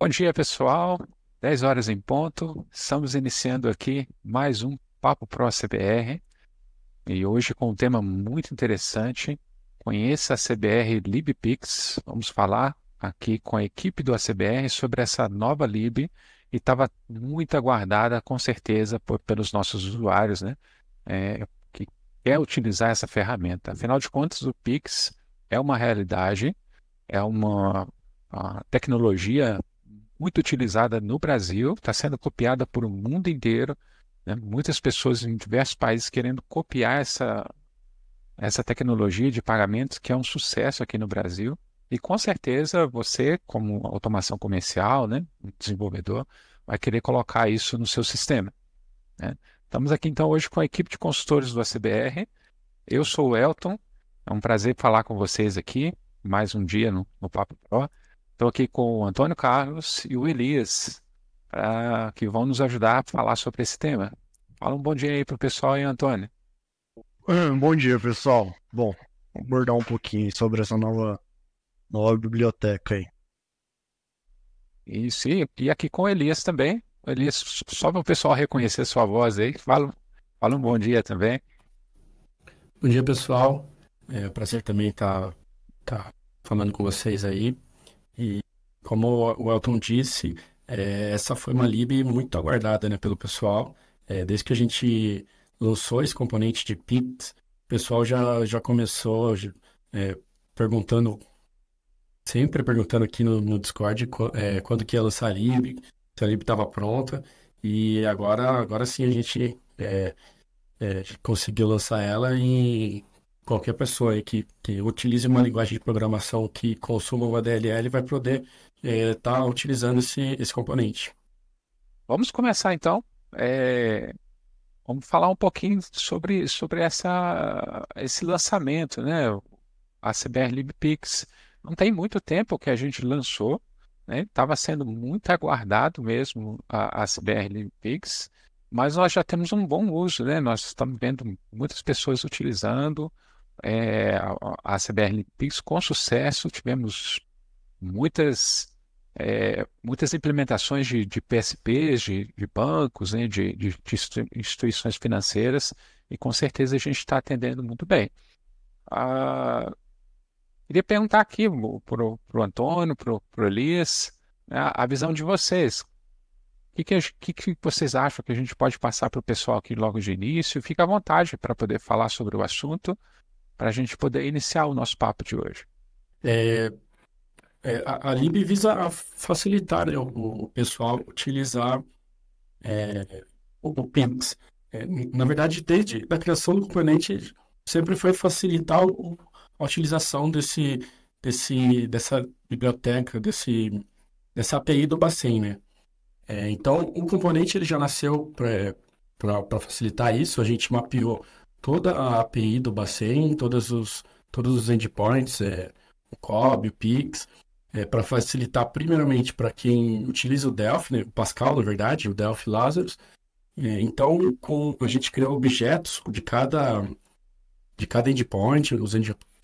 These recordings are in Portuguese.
Bom dia, pessoal. 10 horas em ponto. Estamos iniciando aqui mais um Papo Pro CBR e hoje com um tema muito interessante. Conheça a CBR LibPix. Vamos falar aqui com a equipe do ACBR sobre essa nova Lib e estava muito aguardada, com certeza, por, pelos nossos usuários, né? É, que quer utilizar essa ferramenta. Afinal de contas, o Pix é uma realidade, é uma, uma tecnologia muito utilizada no Brasil, está sendo copiada por o mundo inteiro. Né? Muitas pessoas em diversos países querendo copiar essa, essa tecnologia de pagamentos, que é um sucesso aqui no Brasil. E com certeza você, como automação comercial, né, desenvolvedor, vai querer colocar isso no seu sistema. Né? Estamos aqui então hoje com a equipe de consultores do ACBR. Eu sou o Elton, é um prazer falar com vocês aqui, mais um dia no, no Papo Pro. Estou aqui com o Antônio Carlos e o Elias, uh, que vão nos ajudar a falar sobre esse tema. Fala um bom dia aí para o pessoal aí, Antônio. Bom dia, pessoal. Bom, vou abordar um pouquinho sobre essa nova, nova biblioteca aí. Isso, e aqui com o Elias também. Elias, só para o pessoal reconhecer sua voz aí, fala, fala um bom dia também. Bom dia, pessoal. É um prazer também estar tá, tá falando com vocês aí. E como o Elton disse, é, essa foi uma lib muito aguardada né, pelo pessoal. É, desde que a gente lançou esse componente de Pix, o pessoal já, já começou é, perguntando, sempre perguntando aqui no, no Discord é, quando que ia lançar a lib, se a lib estava pronta. E agora, agora sim a gente é, é, conseguiu lançar ela e qualquer pessoa aí que, que utilize uma linguagem de programação que consuma uma DLL vai poder estar é, tá utilizando esse, esse componente. Vamos começar então. É, vamos falar um pouquinho sobre, sobre essa, esse lançamento, né? A CBR LibPix. Não tem muito tempo que a gente lançou, né? Estava sendo muito aguardado mesmo a, a CBR LibPix, mas nós já temos um bom uso, né? Nós estamos vendo muitas pessoas utilizando é, a CBR Pix com sucesso, tivemos muitas, é, muitas implementações de, de PSPs, de, de bancos, né, de, de, instituições financeiras, e com certeza a gente está atendendo muito bem. Ah, queria perguntar aqui para o Antônio, para o Elias, né, a visão de vocês. O que, que, que, vocês acham que a gente pode passar para o pessoal aqui logo de início? Fica à vontade para poder falar sobre o assunto para a gente poder iniciar o nosso papo de hoje. É, é, a, a Lib visa facilitar né, o, o, pessoal utilizar é, o, o. É, na verdade, desde a criação do componente, sempre foi facilitar o, a utilização desse, desse, dessa biblioteca, desse, dessa API do Bacen, né? É, então, o componente ele já nasceu para facilitar isso. A gente mapeou toda a API do Bacen, todos os, todos os endpoints, é, o COB, o PIX, é, para facilitar primeiramente para quem utiliza o Delphi, né, o Pascal, na verdade, o Delphi Lazarus. É, então, com, a gente criou objetos de cada, de cada endpoint, os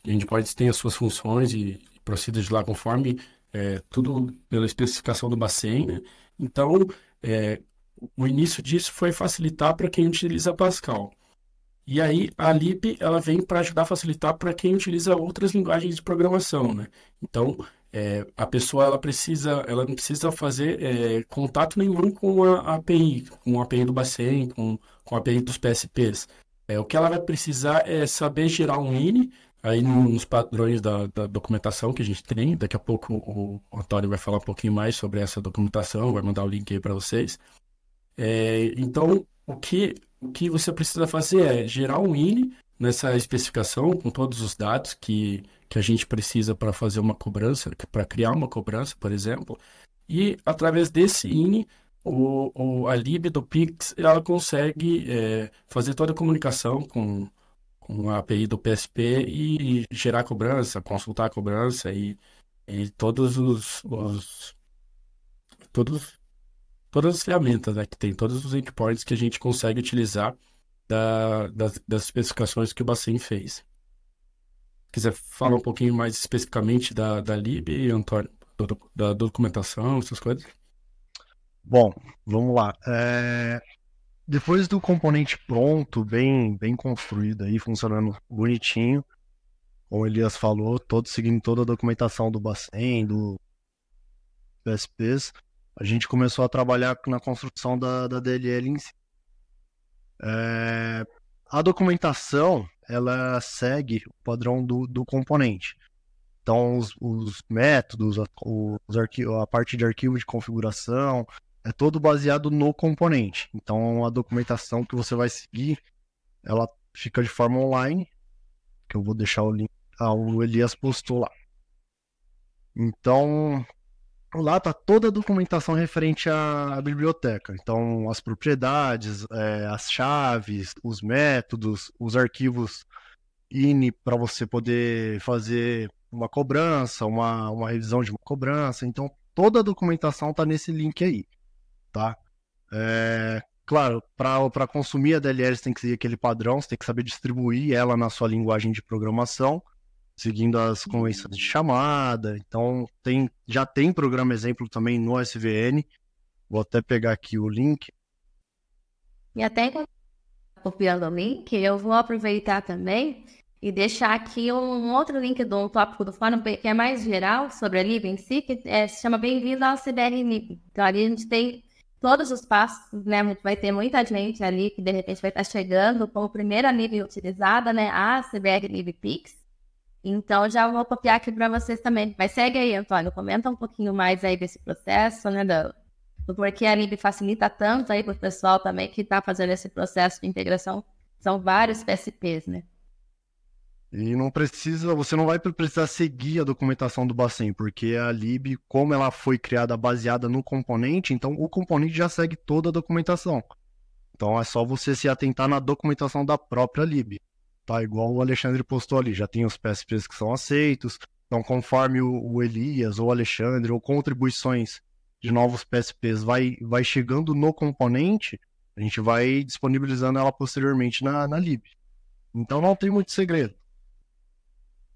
endpoints têm as suas funções e, e procedem lá conforme é, tudo pela especificação do Bacen. Né? Então, é, o início disso foi facilitar para quem utiliza Pascal. E aí a lib ela vem para ajudar a facilitar para quem utiliza outras linguagens de programação, né? Então é, a pessoa ela precisa, ela não precisa fazer é, contato nenhum com a API, com a API do Bacen, com, com a API dos PSPs. É, o que ela vai precisar é saber gerar um INI, aí nos padrões da, da documentação que a gente tem. Daqui a pouco o Antônio vai falar um pouquinho mais sobre essa documentação, vai mandar o link aí para vocês. É, então, o que o que você precisa fazer é gerar um INI nessa especificação com todos os dados que, que a gente precisa para fazer uma cobrança, para criar uma cobrança, por exemplo. E através desse INI, o, o, a lib do Pix ela consegue é, fazer toda a comunicação com, com a API do PSP e gerar cobrança, consultar a cobrança e, e todos os, os todos todas as ferramentas né, que tem, todos os endpoints que a gente consegue utilizar da, das, das especificações que o Bacen fez. quiser falar um pouquinho mais especificamente da, da lib, Antônio, do, da documentação, essas coisas? Bom, vamos lá. É... Depois do componente pronto, bem, bem construído aí, funcionando bonitinho, como o Elias falou, todo seguindo toda a documentação do Bacen, do PSPs, a gente começou a trabalhar na construção da, da DLL em si. É, a documentação ela segue o padrão do, do componente. Então, os, os métodos, a, os a parte de arquivo de configuração, é todo baseado no componente. Então, a documentação que você vai seguir, ela fica de forma online, que eu vou deixar o link, ah, o Elias postou lá. Então, lá tá toda a documentação referente à, biblioteca. Então, as propriedades, é, as chaves, os métodos, os arquivos INI para você poder fazer uma cobrança, uma, uma revisão de uma cobrança. Então, toda a documentação está nesse link aí, tá? É, claro, para consumir a DLL você tem que seguir aquele padrão, você tem que saber distribuir ela na sua linguagem de programação seguindo as convenções de chamada. Então, tem, já tem programa exemplo também no SVN. Vou até pegar aqui o link. E até copiando o link, eu vou aproveitar também e deixar aqui um outro link de um tópico do fórum que é mais geral sobre a LIB em si, que é, se chama Bem-vindo ao CBR LIB. Então, ali a gente tem todos os passos, né? Vai ter muita gente ali que de repente vai estar chegando como primeira LIB utilizada, né? A CBR LIB Pix. Então, já vou copiar aqui para vocês também. Mas segue aí, Antônio, comenta um pouquinho mais aí desse processo, né, do, do porquê a Lib facilita tanto aí para o pessoal também que está fazendo esse processo de integração. São vários PSPs, né? E não precisa, você não vai precisar seguir a documentação do Bacen, porque a lib, como ela foi criada baseada no componente, então o componente já segue toda a documentação. Então é só você se atentar na documentação da própria lib tá? Igual o Alexandre postou ali, já tem os PSPs que são aceitos. Então, conforme o, o Elias ou o Alexandre ou contribuições de novos PSPs vai, vai chegando no componente, a gente vai disponibilizando ela posteriormente na, na lib. Então não tem muito segredo.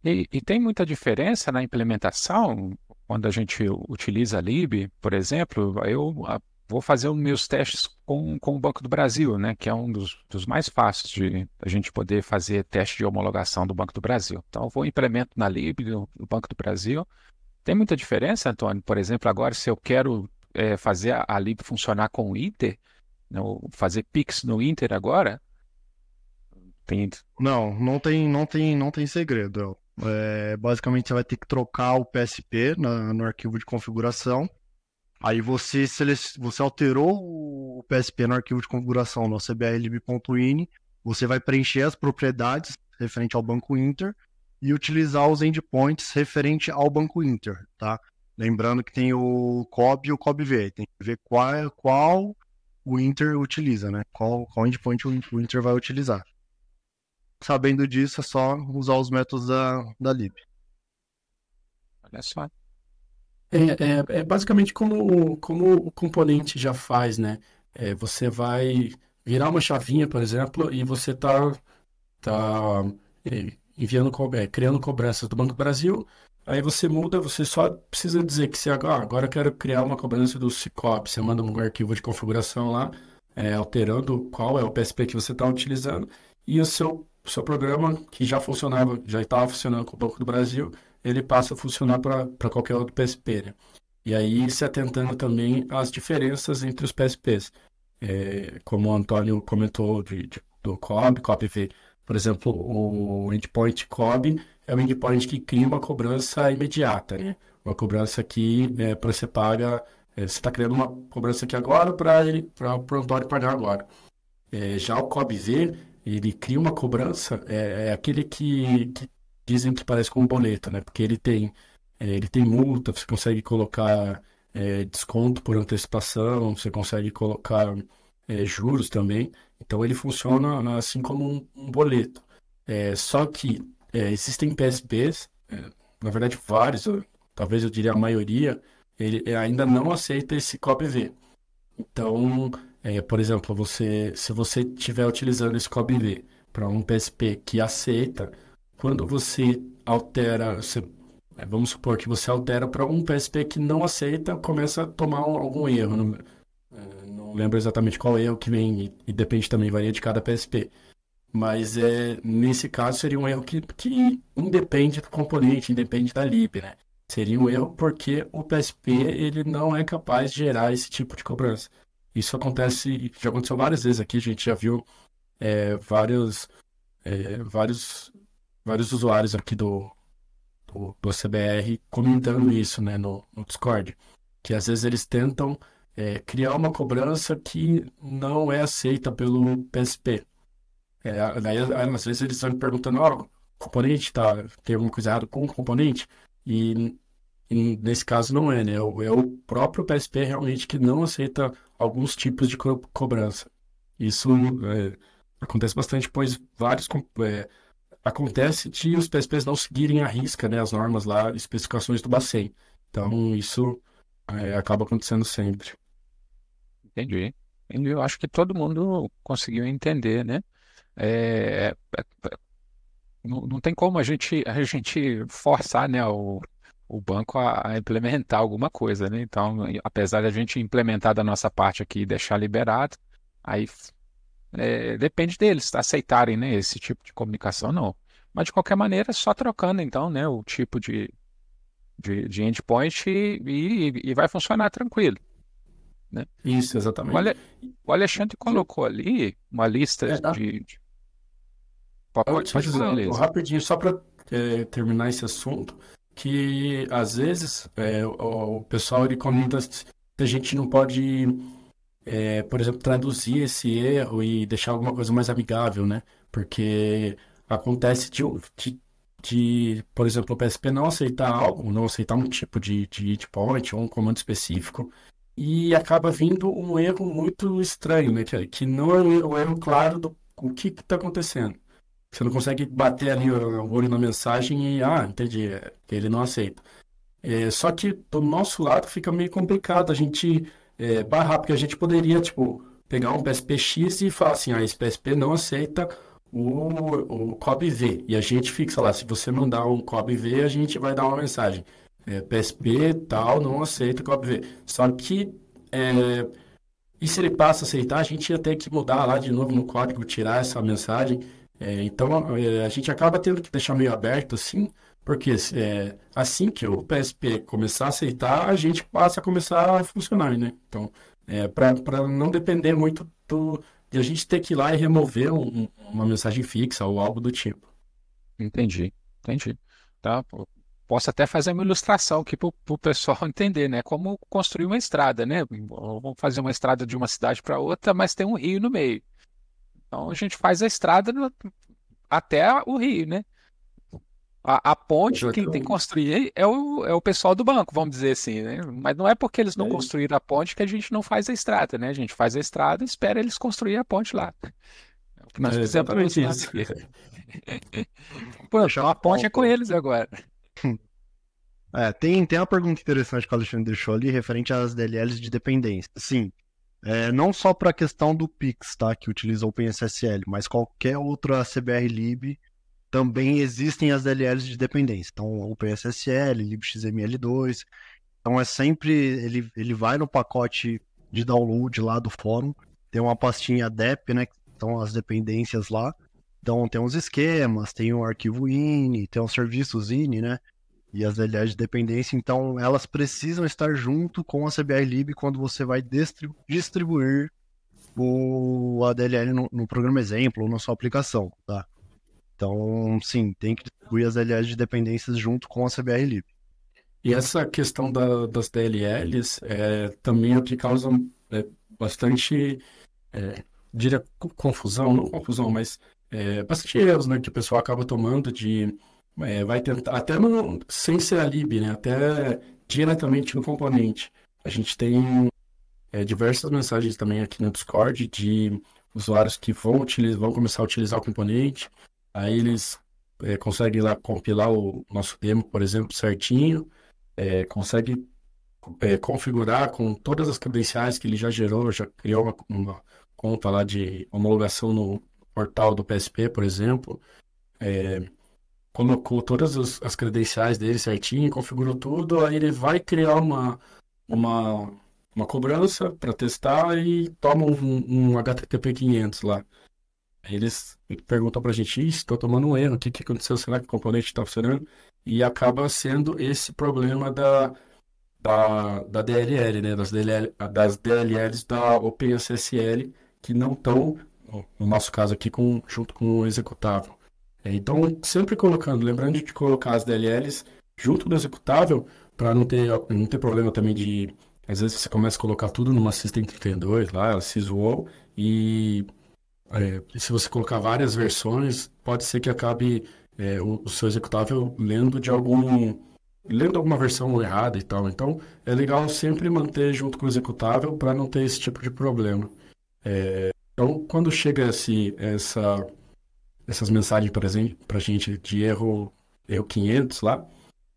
E, e, tem muita diferença na implementação quando a gente utiliza a lib, por exemplo. Eu vou fazer os meus testes com, com o Banco do Brasil, né, que é um dos, dos mais fáceis de a gente poder fazer teste de homologação do Banco do Brasil. Então, vou implemento na Lib do Banco do Brasil. Tem muita diferença, Antônio? Por exemplo, agora, se eu quero é, fazer a, a Lib funcionar com o Inter, né, fazer Pix no Inter agora, tem... Não, não tem, não tem, não tem segredo. É, basicamente, você vai ter que trocar o PSP na, no arquivo de configuração Aí você, você alterou o PSP no arquivo de configuração no cbrlib.ini, você vai preencher as propriedades referente ao Banco Inter e utilizar os endpoints referente ao Banco Inter, tá? Lembrando que tem o COB e o COBV, tem que ver qual, qual o Inter utiliza, né? Qual, qual endpoint o Inter vai utilizar. Sabendo disso, é só usar os métodos da, da lib. Olha só. É, é, é basicamente como, como o componente já faz, né? É, você vai virar uma chavinha, por exemplo, e você está tá, é, enviando, é, criando cobranças do Banco do Brasil. Aí você muda, você só precisa dizer que você agora, agora eu quero criar uma cobrança do Cicobi. Você manda um arquivo de configuração lá, é, alterando qual é o PSP que você está utilizando. E o seu, seu programa, que já funcionava, já estava funcionando com o Banco do Brasil, ele passa a funcionar para qualquer outro PSP. Né? E aí se atentando também às diferenças entre os PSPs. É, como o Antônio comentou de, de, do COB, COB-V. Por exemplo, o endpoint COB é um endpoint que cria uma cobrança imediata, né? Uma cobrança que é, você paga, é, você está criando uma cobrança aqui agora para o Antônio pagar agora. É, já o COB-V, ele cria uma cobrança, é, é aquele que, que dizem que parece com um boleto, né? Porque ele tem, é, ele tem multa, você consegue colocar é, desconto por antecipação, você consegue colocar é, juros também. Então ele funciona assim como um, um boleto. É, só que é, existem PSPs, é, na verdade vários, talvez eu diria a maioria, ele ainda não aceita esse COBV. Então, por exemplo, você, se você estiver utilizando esse COBV para um PSP que aceita quando você altera, você É, vamos supor que você altera para um PSP que não aceita, começa a tomar um, algum erro. Não, é, não, lembro exatamente qual erro que vem e, e, depende também, varia de cada PSP. Mas é, nesse caso seria um erro que, que independe do componente, independe da lib, né? Seria um erro porque o PSP ele não é capaz de gerar esse tipo de cobrança. Isso acontece, já aconteceu várias vezes aqui, a gente já viu é, vários, é, vários, vários usuários aqui do, do, do CBR comentando isso né, no, no Discord. Que às vezes eles tentam é, criar uma cobrança que não é aceita pelo PSP. É, daí, às vezes eles estão me perguntando, ó, oh, componente tá, tem alguma coisa errada com o componente? E, e, nesse caso não é, né? É o, é o próprio PSP realmente que não aceita alguns tipos de co cobrança. Isso é, acontece bastante, pois vários é, acontece de os PSPs não seguirem a risca, né, as normas lá, especificações do Bacen. Então isso é, acaba acontecendo sempre. Entendi. Eu acho que todo mundo conseguiu entender, né? É, é, é, não, não tem como a gente, a gente forçar, né, o, o banco a, a, implementar alguma coisa, né? Então, apesar de a gente implementar da nossa parte aqui e deixar liberado, aí é, depende deles aceitarem, né, esse tipo de comunicação, não. Mas de qualquer maneira, só trocando então, né, o tipo de, de, de endpoint e, e, e vai funcionar tranquilo. Né? Isso, exatamente. O, Ale, o Alexandre colocou ali uma lista é, tá. de, de... Pode, pode dizer, rapidinho, só para é, terminar esse assunto, que às vezes é, o, o, pessoal ele comenta se a gente não pode é, por exemplo, traduzir esse erro e deixar alguma coisa mais amigável, né? Porque acontece de, de, de por exemplo, o PSP não aceitar algo, não aceitar um tipo de, de hit point ou um comando específico, e acaba vindo um erro muito estranho, né? Que, que não é o erro claro do o que está acontecendo. Você não consegue bater ali o olho na mensagem e, ah, entendi, ele não aceita. É, só que do nosso lado fica meio complicado a gente é, barrar, porque a gente poderia, tipo, pegar um PSP-X e falar assim, ah, esse PSP não aceita o, o COB-V. E a gente fixa lá, se você mandar um COB-V, a gente vai dar uma mensagem. É, PSP tal, não aceita COB-V. Só que, é, e se ele passa a aceitar, a gente ia ter que mudar lá de novo no código, tirar essa mensagem. É, então, é, a gente acaba tendo que deixar meio aberto, assim, porque é, assim que o PSP começar a aceitar, a gente passa a começar a funcionar, né? Então, é, para não depender muito do, de a gente ter que ir lá e remover um, uma mensagem fixa ou algo do tipo. Entendi, entendi. Tá? Posso até fazer uma ilustração aqui para o pessoal entender, né? Como construir uma estrada, né? Vamos fazer uma estrada de uma cidade para outra, mas tem um rio no meio. Então a gente faz a estrada até o rio, né? A, a ponte, Exatamente. quem tem que construir é o, é o pessoal do banco, vamos dizer assim, né? Mas não é porque eles não é construíram a ponte que a gente não faz a estrada, né? A gente faz a estrada e espera eles construir a ponte lá. É que nós é exatamente isso. Poxa, a ponte é com eles agora. É, tem, tem uma pergunta interessante que o Alexandre deixou ali referente às DLLs de dependência. Sim, é, não só para a questão do Pix, tá, que utiliza o OpenSSL, mas qualquer outra CBR Lib também existem as DLLs de dependência. Então, o PSSL, libxml2. Então, é sempre. Ele, ele vai no pacote de download lá do fórum. Tem uma pastinha DEP, né? Que estão as dependências lá. Então, tem uns esquemas, tem o arquivo INI, tem os serviços INI, né? E as DLLs de dependência. Então, elas precisam estar junto com a CBR quando você vai distribuir o ADLL no, no programa exemplo ou na sua aplicação, tá? Então, sim, tem que distribuir as DLLs de dependências junto com a CBR Lib. E essa questão da, das DLLs é, também é o que causa é, bastante, é, diria, confusão, não confusão, mas é, bastante erros né, que o pessoal acaba tomando de. É, vai tentar, até no, sem ser a lib, né, até diretamente no componente. A gente tem é, diversas mensagens também aqui no Discord de usuários que vão, utilizar, vão começar a utilizar o componente Aí eles é, conseguem lá compilar o nosso demo, por exemplo, certinho, é, consegue é, configurar com todas as credenciais que ele já gerou, já criou uma, uma conta lá de homologação no portal do PSP, por exemplo, é, colocou todas as, as credenciais dele certinho, configurou tudo, aí ele vai criar uma, uma, uma cobrança para testar e toma um, um HTTP 500 lá. Eles perguntam para a gente, estou tomando um erro, o que, que aconteceu? Será que o componente está funcionando? E acaba sendo esse problema da, da, da DLL, né? Das, DLL, das DLLs da OpenSSL, que não estão, no nosso caso aqui, com, junto com o executável. É, então, sempre colocando, lembrando de colocar as DLLs junto do executável, para não ter, não ter problema também de. Às vezes você começa a colocar tudo numa System32 lá, ela se zoou, e é, se você colocar várias versões, pode ser que acabe é, o, o, seu executável lendo de algum. lendo alguma versão errada e tal. Então, é legal sempre manter junto com o executável para não ter esse tipo de problema. É, então, quando chega esse, essa, essas mensagens, para a gente de erro, erro 500 lá,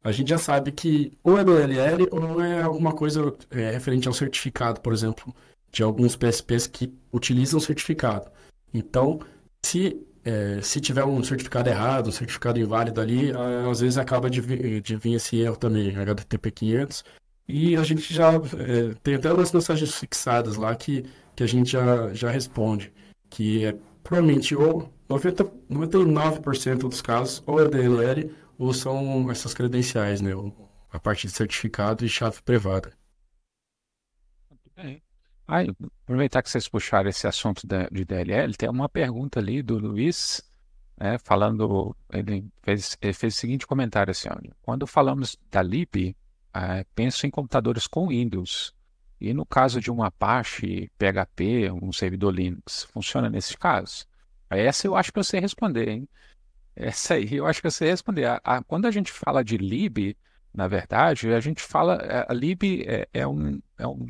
a gente já sabe que ou é DLL ou é alguma coisa é, referente ao certificado, por exemplo, de alguns PSPs que utilizam certificado. Então, se é, se tiver um certificado errado, um certificado inválido ali, às vezes acaba de vir, de vir esse erro também, HTTP 500. E a gente já é, tem até umas mensagens fixadas lá que, que a gente já, já responde, que é provavelmente ou 90, 99% dos casos ou é DLL ou são essas credenciais, né? A parte de certificado e chave privada. Muito bem. Ah, aproveitar que vocês puxaram esse assunto de DLL, tem uma pergunta ali do Luiz, né, falando, ele fez, ele fez o seguinte comentário assim, olha, quando falamos da lib, é, penso em computadores com Windows, e no caso de um Apache, PHP, um servidor Linux, funciona nesse caso? Essa eu acho que eu sei responder, hein? Essa aí eu acho que eu sei responder. A, a, quando a gente fala de lib, na verdade, a gente fala, é, a lib é, é um, é um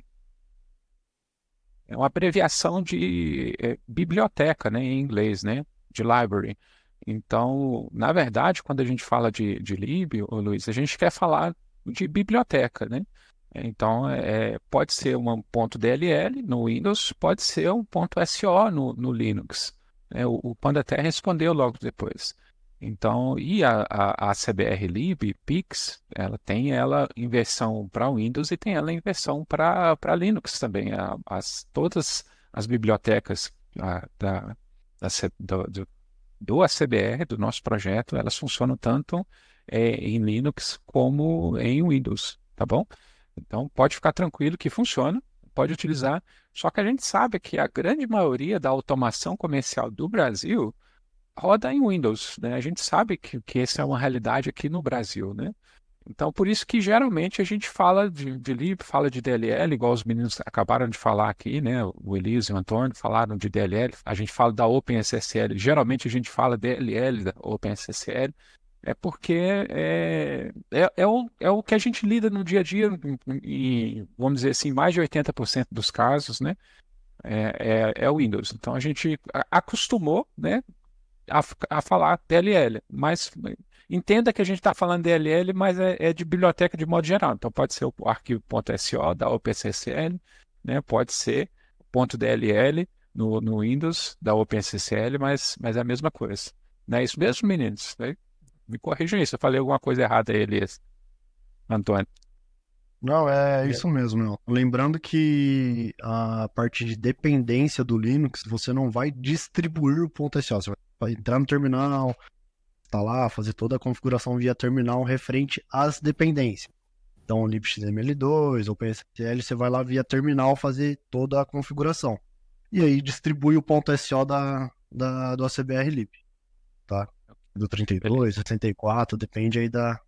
é uma abreviação de é, biblioteca, né, em inglês, né, de library. Então, na verdade, quando a gente fala de, de lib, Luiz, a gente quer falar de biblioteca, né? Então, é, pode ser um ponto DLL no Windows, pode ser um ponto SO no, no Linux. É, o, o respondeu logo depois. Então, e a, a, a CBR Lib, Pix, ela tem ela em versão para Windows e tem ela em versão para Linux também. A, as, todas as bibliotecas a, da, da, do, do, do ACBR, do nosso projeto, elas funcionam tanto é, em Linux como em Windows, tá bom? Então, pode ficar tranquilo que funciona, pode utilizar. Só que a gente sabe que a grande maioria da automação comercial do Brasil roda em Windows, né? A gente sabe que, que essa é uma realidade aqui no Brasil, né? Então, por isso que geralmente a gente fala de, de lib, fala de DLL, igual os meninos acabaram de falar aqui, né? O Elise e o Antônio falaram de DLL, a gente fala da OpenSSL, geralmente a gente fala DLL da OpenSSL, é porque é, é, é, o, é o que a gente lida no dia a dia, e vamos dizer assim, mais de 80% dos casos, né? É, é, é o Windows. Então a gente acostumou, né? A, a falar DLL, mas entenda que a gente está falando DLL, mas é, é, de biblioteca de modo geral. Então pode ser o arquivo .so da OpenSSL, né? pode ser .dll no, no Windows da OpenSSL, mas, mas é a mesma coisa. Não é isso mesmo, meninos? Né? Me corrijam isso, eu falei alguma coisa errada aí, Elias. Antônio. Não, é isso mesmo, meu. Lembrando que a parte de dependência do Linux, você não vai distribuir o ponto .so, você vai entrar no terminal, instalar, fazer toda a configuração via terminal referente às dependências. Então, libxml2, OpenSSL, você vai lá via terminal fazer toda a configuração. E aí distribui o ponto .so da, da, do ACBR lib, tá? Do 32, 64, depende aí da,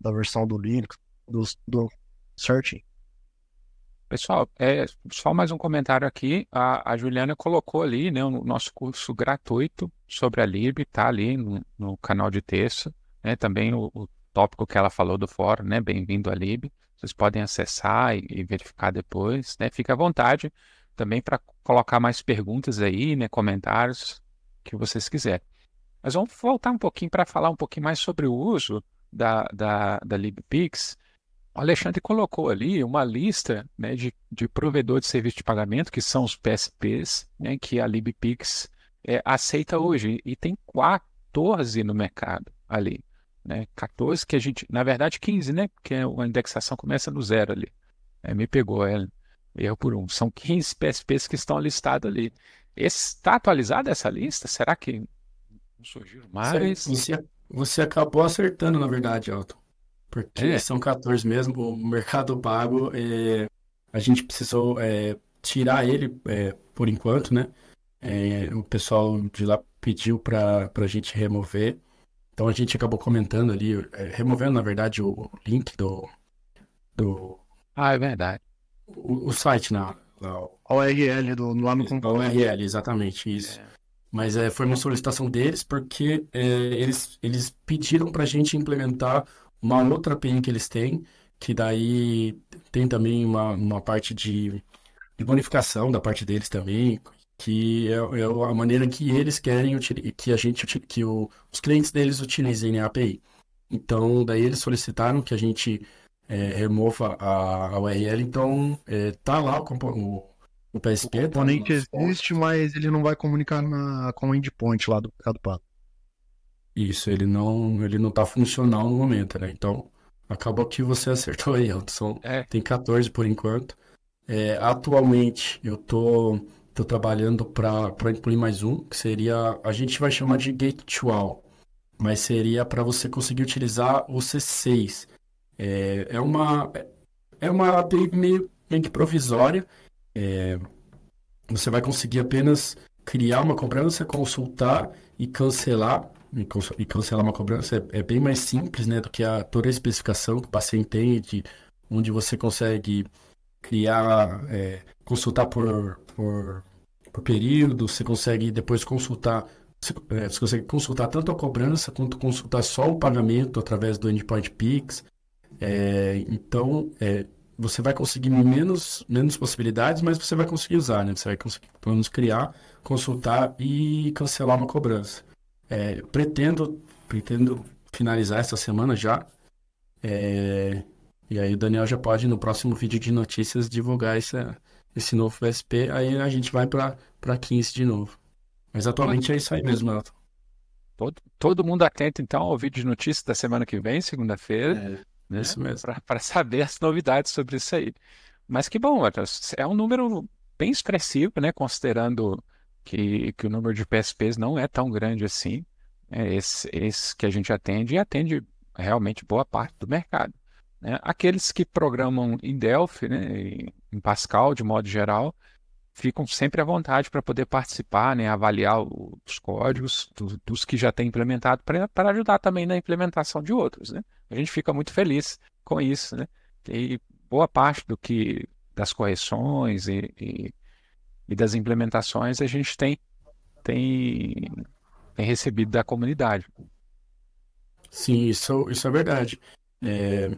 da versão do Linux, do, do certinho. Pessoal, é, só mais um comentário aqui. A, a Juliana colocou ali né, o nosso curso gratuito sobre a Lib, está ali no, no, canal de texto. Né, também o, o, tópico que ela falou do fórum, né, bem-vindo à Lib. Vocês podem acessar e, e verificar depois. Né, fica à vontade também para colocar mais perguntas aí, né, comentários que vocês quiserem. Mas vamos voltar um pouquinho para falar um pouquinho mais sobre o uso da, da, da LibPix o Alexandre colocou ali uma lista né, de, de provedores de serviço de pagamento, que são os PSPs, né, que a LibPix é, aceita hoje, e tem 14 no mercado ali. né? 14 que a gente, na verdade 15, né? Porque a indexação começa no zero ali. É, me pegou, é, erro por um. São 15 PSPs que estão listados ali. Está atualizada essa lista? Será que não surgiram mais? Você, você acabou acertando, na verdade, Elton. Porque é. são 14 mesmo. O Mercado Pago, é, a gente precisou é, tirar ele é, por enquanto, né? É, o pessoal de lá pediu para a gente remover. Então a gente acabou comentando ali, é, removendo, na verdade, o link do. do ah, é verdade. O, o site, na, lá, a URL do, lá no computador. A URL, exatamente, isso. É. Mas é, foi uma solicitação deles porque é, eles, eles pediram para a gente implementar uma outra API que eles têm, que daí tem também uma, uma parte de, de bonificação da parte deles também, que é, é a maneira que eles querem que a gente que o, os clientes deles utilizem a API. Então, daí eles solicitaram que a gente é, remova a, a, URL, então é, tá lá o, o, o PSP. O componente tá existe, mas ele não vai comunicar na, com o endpoint lá do Pago. Isso, ele não, ele não tá funcional no momento, né? Então, acabou que você acertou aí, Elton. É. Tem 14 por enquanto. É, atualmente, eu tô Estou trabalhando para incluir mais um, que seria, a gente vai chamar de Gate to All, mas seria para você conseguir utilizar o C6. É, é uma é uma API meio, meio que provisória. É, você vai conseguir apenas criar uma cobrança, consultar e cancelar. E cancelar uma cobrança é, é bem mais simples né, do que a, toda a especificação que o paciente tem, de, onde você consegue criar, é, consultar por, por, por período, você consegue depois consultar, é, você, consegue consultar tanto a cobrança quanto consultar só o pagamento através do Endpoint Pix. É, então, é, você vai conseguir menos, menos possibilidades, mas você vai conseguir usar, né? Você vai conseguir, pelo menos, criar, consultar e cancelar uma cobrança. É, pretendo, pretendo finalizar essa semana já. É, e aí o Daniel já pode, no próximo vídeo de notícias, divulgar essa, esse novo VSP. Aí a gente vai para 15 de novo. Mas atualmente é isso aí mesmo, Elton. Todo, todo mundo atento, então, ao vídeo de notícias da semana que vem, segunda-feira. É, né? isso mesmo. Para saber as novidades sobre isso aí. Mas que bom, é um número bem expressivo, né? Considerando que, que o número de PSPs não é tão grande assim. É esse, esse que a gente atende e atende realmente boa parte do mercado. Né? Aqueles que programam em Delphi, né, em Pascal, de modo geral, ficam sempre à vontade para poder participar, né, avaliar os códigos do, dos que já têm implementado, para ajudar também na implementação de outros. Né? A gente fica muito feliz com isso. Né? E boa parte do que das correções e, e, e das implementações a gente tem, tem, tem recebido da comunidade. Sim, isso, isso é verdade. É,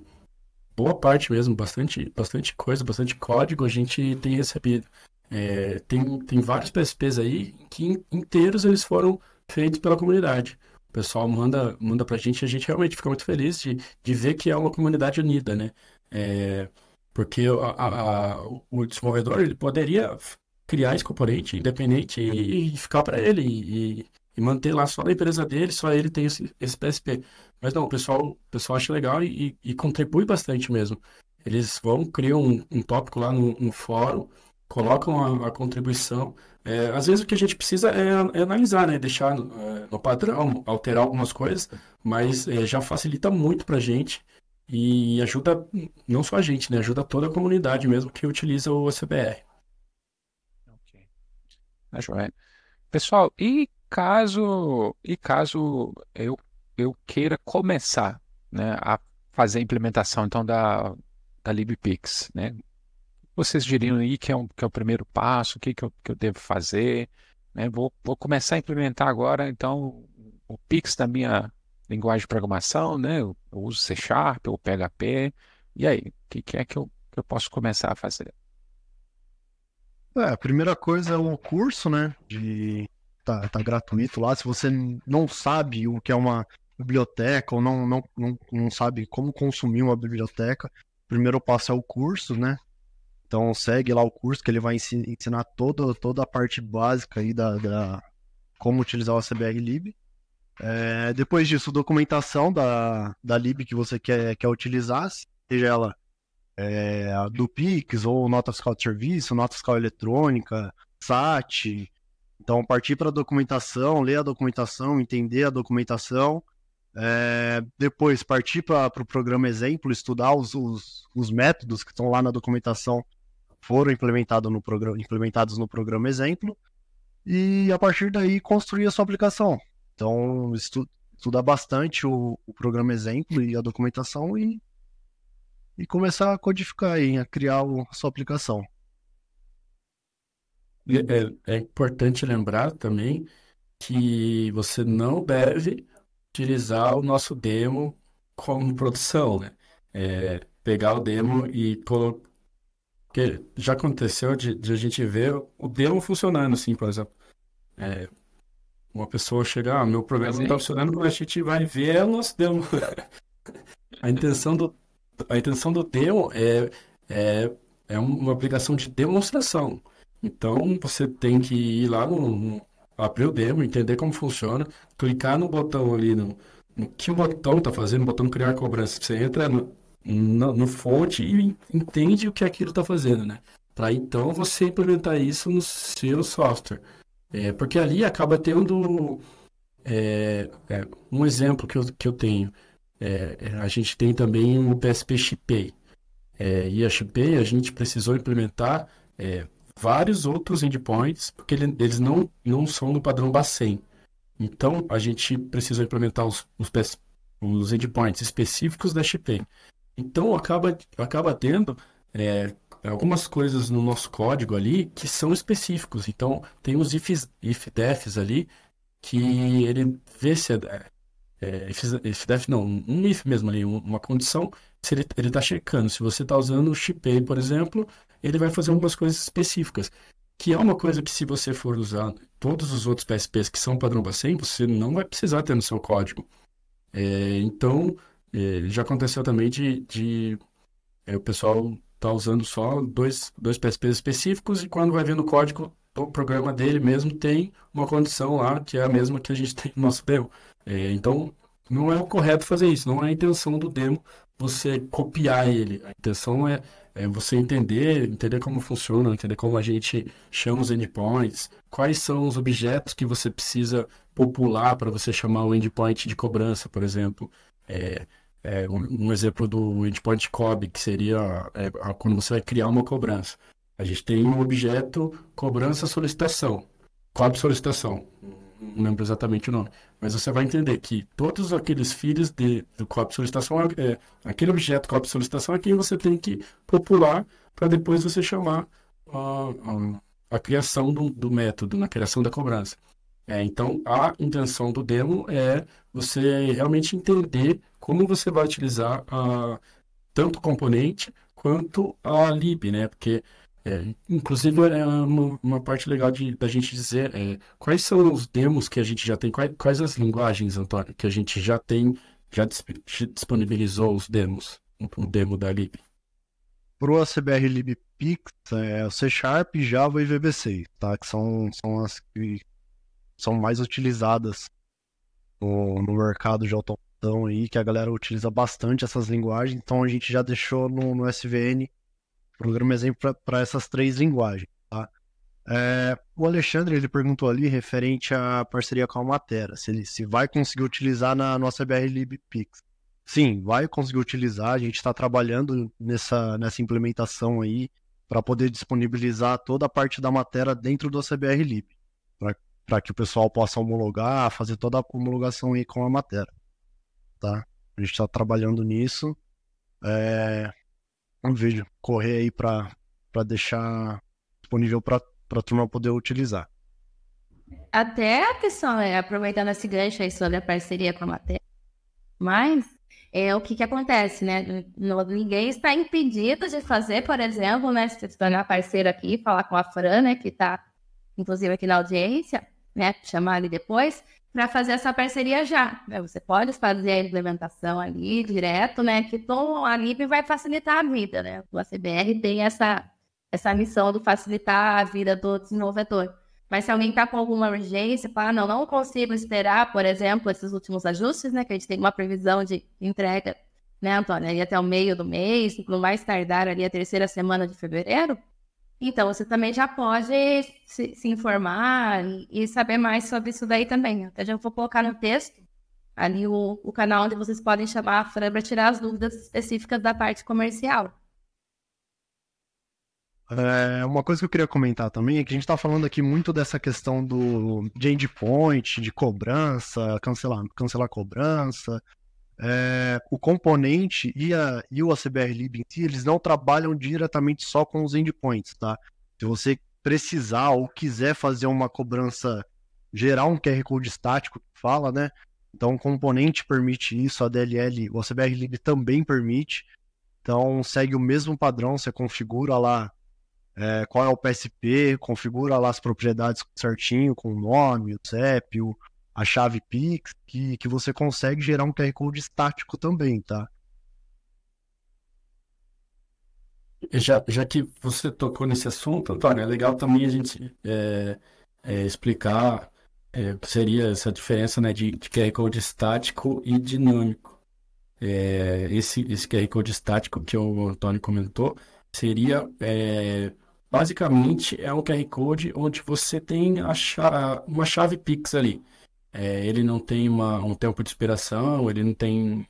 boa parte mesmo, bastante, bastante coisa, bastante código a gente tem recebido. É, tem, tem vários PSPs aí que inteiros eles foram feitos pela comunidade. O pessoal manda, manda pra gente e a gente realmente fica muito feliz de, de ver que é uma comunidade unida, né? É, porque a, a, a, o desenvolvedor ele poderia criar esse componente independente e, e ficar para ele e, e manter lá só na empresa dele, só ele tem esse, esse PSP. Mas não, o pessoal, o pessoal acha legal e, e contribui bastante mesmo. Eles vão, criam um, um tópico lá no, fórum, colocam a, a contribuição. É, às vezes o que a gente precisa é, é analisar, né? Deixar é, no, padrão, alterar algumas coisas, mas é, já facilita muito para a gente e ajuda não só a gente, né? Ajuda toda a comunidade mesmo que utiliza o CBR. Joia. Pessoal, e caso, e caso eu, eu queira começar né, a fazer a implementação então da, da LibPix, né? Vocês diriam aí que é, um, que é o primeiro passo, o que, que, eu, que eu devo fazer, né? Vou, vou começar a implementar agora então o Pix da minha linguagem de programação, né? Eu, eu uso C Sharp ou PHP. E aí, o que, que é que eu, que eu posso começar a fazer? É, a primeira coisa é o curso, né? De tá, tá gratuito lá. Se você não sabe o que é uma biblioteca ou não, não, não, não sabe como consumir uma biblioteca, o primeiro passo é o curso, né? Então segue lá o curso que ele vai ensinar toda, toda a parte básica aí da, da como utilizar o CBR Lib. É, depois disso, documentação da, da lib que você quer, quer utilizar, seja ela é, do Pix ou nota fiscal de serviço, nota fiscal eletrônica, SAT. Então, partir para a documentação, ler a documentação, entender a documentação. É, depois, partir para o pro programa exemplo, estudar os, os, os métodos que estão lá na documentação foram implementado no programa, implementados no programa exemplo. E a partir daí, construir a sua aplicação. Então, estu, estudar bastante o, o programa exemplo e a documentação e e começar a codificar aí, a criar a sua aplicação. É, é, importante lembrar também que você não deve utilizar o nosso demo como produção, né? É, pegar o demo e colocar. Porque já aconteceu de, de, a gente ver o demo funcionando, assim, por exemplo. É, uma pessoa chegar, ah, meu programa não está funcionando, mas a gente vai ver o nosso demo. a intenção do, a intenção do demo é, é, é uma aplicação de demonstração. Então você tem que ir lá no, no abrir o demo, entender como funciona, clicar no botão ali no, no que o botão está fazendo, o botão criar cobrança. Você entra no, no, no fonte e entende o que aquilo está fazendo, né? Para então você implementar isso no seu software. É, porque ali acaba tendo é, é, um exemplo que eu, que eu tenho. É, é, a gente tem também o PSP. É, e a Shipay a gente precisou implementar é, vários outros endpoints, porque ele, eles não, não são do padrão Bacen. Então, a gente precisou implementar os, os, os endpoints específicos da Shipay. Então, acaba, acaba tendo é, algumas coisas no nosso código ali que são específicos. Então, tem os ifs, if-defs ali, que ele vê se é, é, if, def, não, um if mesmo ali, uma condição, se ele, ele tá checando. Se você está usando o Shipay, por exemplo, ele vai fazer algumas coisas específicas. Que é uma coisa que se você for usar todos os outros PSPs que são padrão Bacen, você não vai precisar ter no seu código. É, então, é, já aconteceu também de, de é, o pessoal tá usando só dois, dois PSPs específicos e quando vai ver no código do programa dele mesmo tem uma condição lá que é a mesma que a gente tem no nosso demo. É, então, não é o correto fazer isso, não é a intenção do demo você copiar ele. A intenção é, é você entender, entender como funciona, entender como a gente chama os endpoints, quais são os objetos que você precisa popular para você chamar o endpoint de cobrança, por exemplo. É, é um, um, exemplo do endpoint COB, que seria é, quando você vai criar uma cobrança. A gente tem um objeto cobrança solicitação, COB solicitação não lembro exatamente o nome, mas você vai entender que todos aqueles filhos de, do copo solicitação, é, é, aquele objeto copo solicitação é quem você tem que popular para depois você chamar a, a, a criação do, do, método, na criação da cobrança. É, então, a intenção do demo é você realmente entender como você vai utilizar a, tanto o componente quanto a lib, né? Porque é, inclusive, é uma, uma, parte legal de, da gente dizer é, quais são os demos que a gente já tem, quais, quais as linguagens, Antônio, que a gente já tem, já disponibilizou os demos, um demo da lib. Para o ACBR é o C Sharp, Java e VB6, tá? Que são, são as que são mais utilizadas no, no mercado de automação aí, que a galera utiliza bastante essas linguagens, então a gente já deixou no, no SVN programa exemplo para essas três linguagens. Tá? É, o Alexandre ele perguntou ali referente à parceria com a Matera, se ele se vai conseguir utilizar na nossa BR LibPix. Sim, vai conseguir utilizar. A gente está trabalhando nessa, nessa implementação aí para poder disponibilizar toda a parte da matéria dentro do CBR Lib, para que o pessoal possa homologar, fazer toda a homologação aí com a matéria. Tá? A gente está trabalhando nisso. É, um vídeo, correr aí para deixar disponível para a turma poder utilizar. Até a questão, é, aproveitando esse gancho aí sobre a parceria com a matéria, mas é o que, que acontece, né? ninguém está impedido de fazer, por exemplo, né? Se tornar parceiro aqui, falar com a Fran, né? Que está, inclusive, aqui na audiência, né? Chamar ali depois para fazer essa parceria já. Né? Você pode fazer a implementação ali direto, né? Que tom, a LIB vai facilitar a vida, né? O ACBR tem essa, essa missão de facilitar a vida do desenvolvedor. Mas se alguém está com alguma urgência, fala, não, não consigo esperar, por exemplo, esses últimos ajustes, né? Que a gente tem uma previsão de entrega, né, Antônia? Ali até o meio do mês, no mais tardar ali a terceira semana de fevereiro. Então, você também já pode se, se informar e, saber mais sobre isso daí também. Até já vou colocar no texto ali o, o canal onde vocês podem chamar a Fran para tirar as dúvidas específicas da parte comercial. É, uma coisa que eu queria comentar também é que a gente está falando aqui muito dessa questão do de endpoint, de cobrança, cancelar, cancelar cobrança. É, o componente e, a, e o ACBR Lib em si, eles não trabalham diretamente só com os endpoints, tá? Se você precisar ou quiser fazer uma cobrança, gerar um QR Code estático, fala, né? Então o componente permite isso, a DLL, o ACBR Lib também permite. Então segue o mesmo padrão, você configura lá é, qual é o PSP, configura lá as propriedades certinho, com o nome, o CEP, o, a chave Pix, que, que você consegue gerar um QR Code estático também, tá? Já, já que você tocou nesse assunto, Antônio, é legal também a gente é, é, explicar é, o que seria essa diferença né, de, de QR Code estático e dinâmico. É, esse, esse QR Code estático que o Antônio comentou seria é, Basicamente, é um QR Code onde você tem chave, uma chave Pix ali. É, ele não tem uma, um tempo de expiração, ele não tem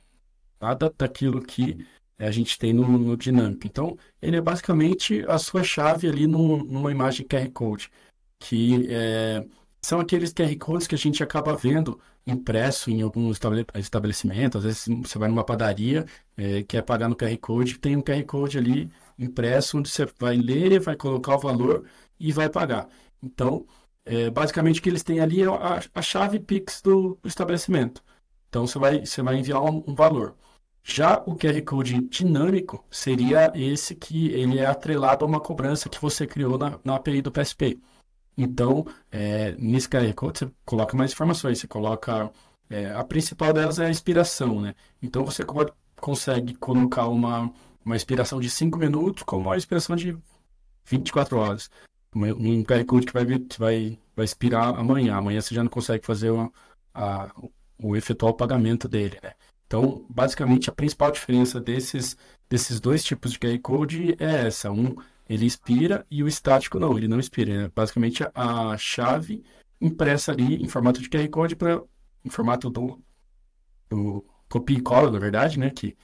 nada daquilo que a gente tem no, no Dynamic. Então, ele é basicamente a sua chave ali num, numa imagem QR Code, que é, são aqueles QR Codes que a gente acaba vendo impresso em algum estabelecimento. Às vezes você vai numa padaria, é, quer pagar no QR Code, tem um QR Code ali impresso, onde você vai ler, vai colocar o valor e vai pagar. Então, é, basicamente o que eles têm ali é a, a chave Pix do, estabelecimento. Então, você vai, você vai enviar um, um, valor. Já o QR Code dinâmico seria esse que ele é atrelado a uma cobrança que você criou na, na API do PSP. Então, é, nesse QR Code, você coloca mais informações. Você coloca... É, a principal delas é a inspiração, né? Então, você consegue colocar uma uma expiração de 5 minutos com uma expiração de 24 horas. Um QR Code que vai, vai, vai expirar amanhã. Amanhã você já não consegue fazer uma, a, o efetuar o pagamento dele, né? Então, basicamente, a principal diferença desses, desses dois tipos de QR Code é essa. Um, ele expira e o estático não, ele não expira. É basicamente a chave impressa ali em formato de QR Code para em formato do, do copia e cola, na verdade, né? Que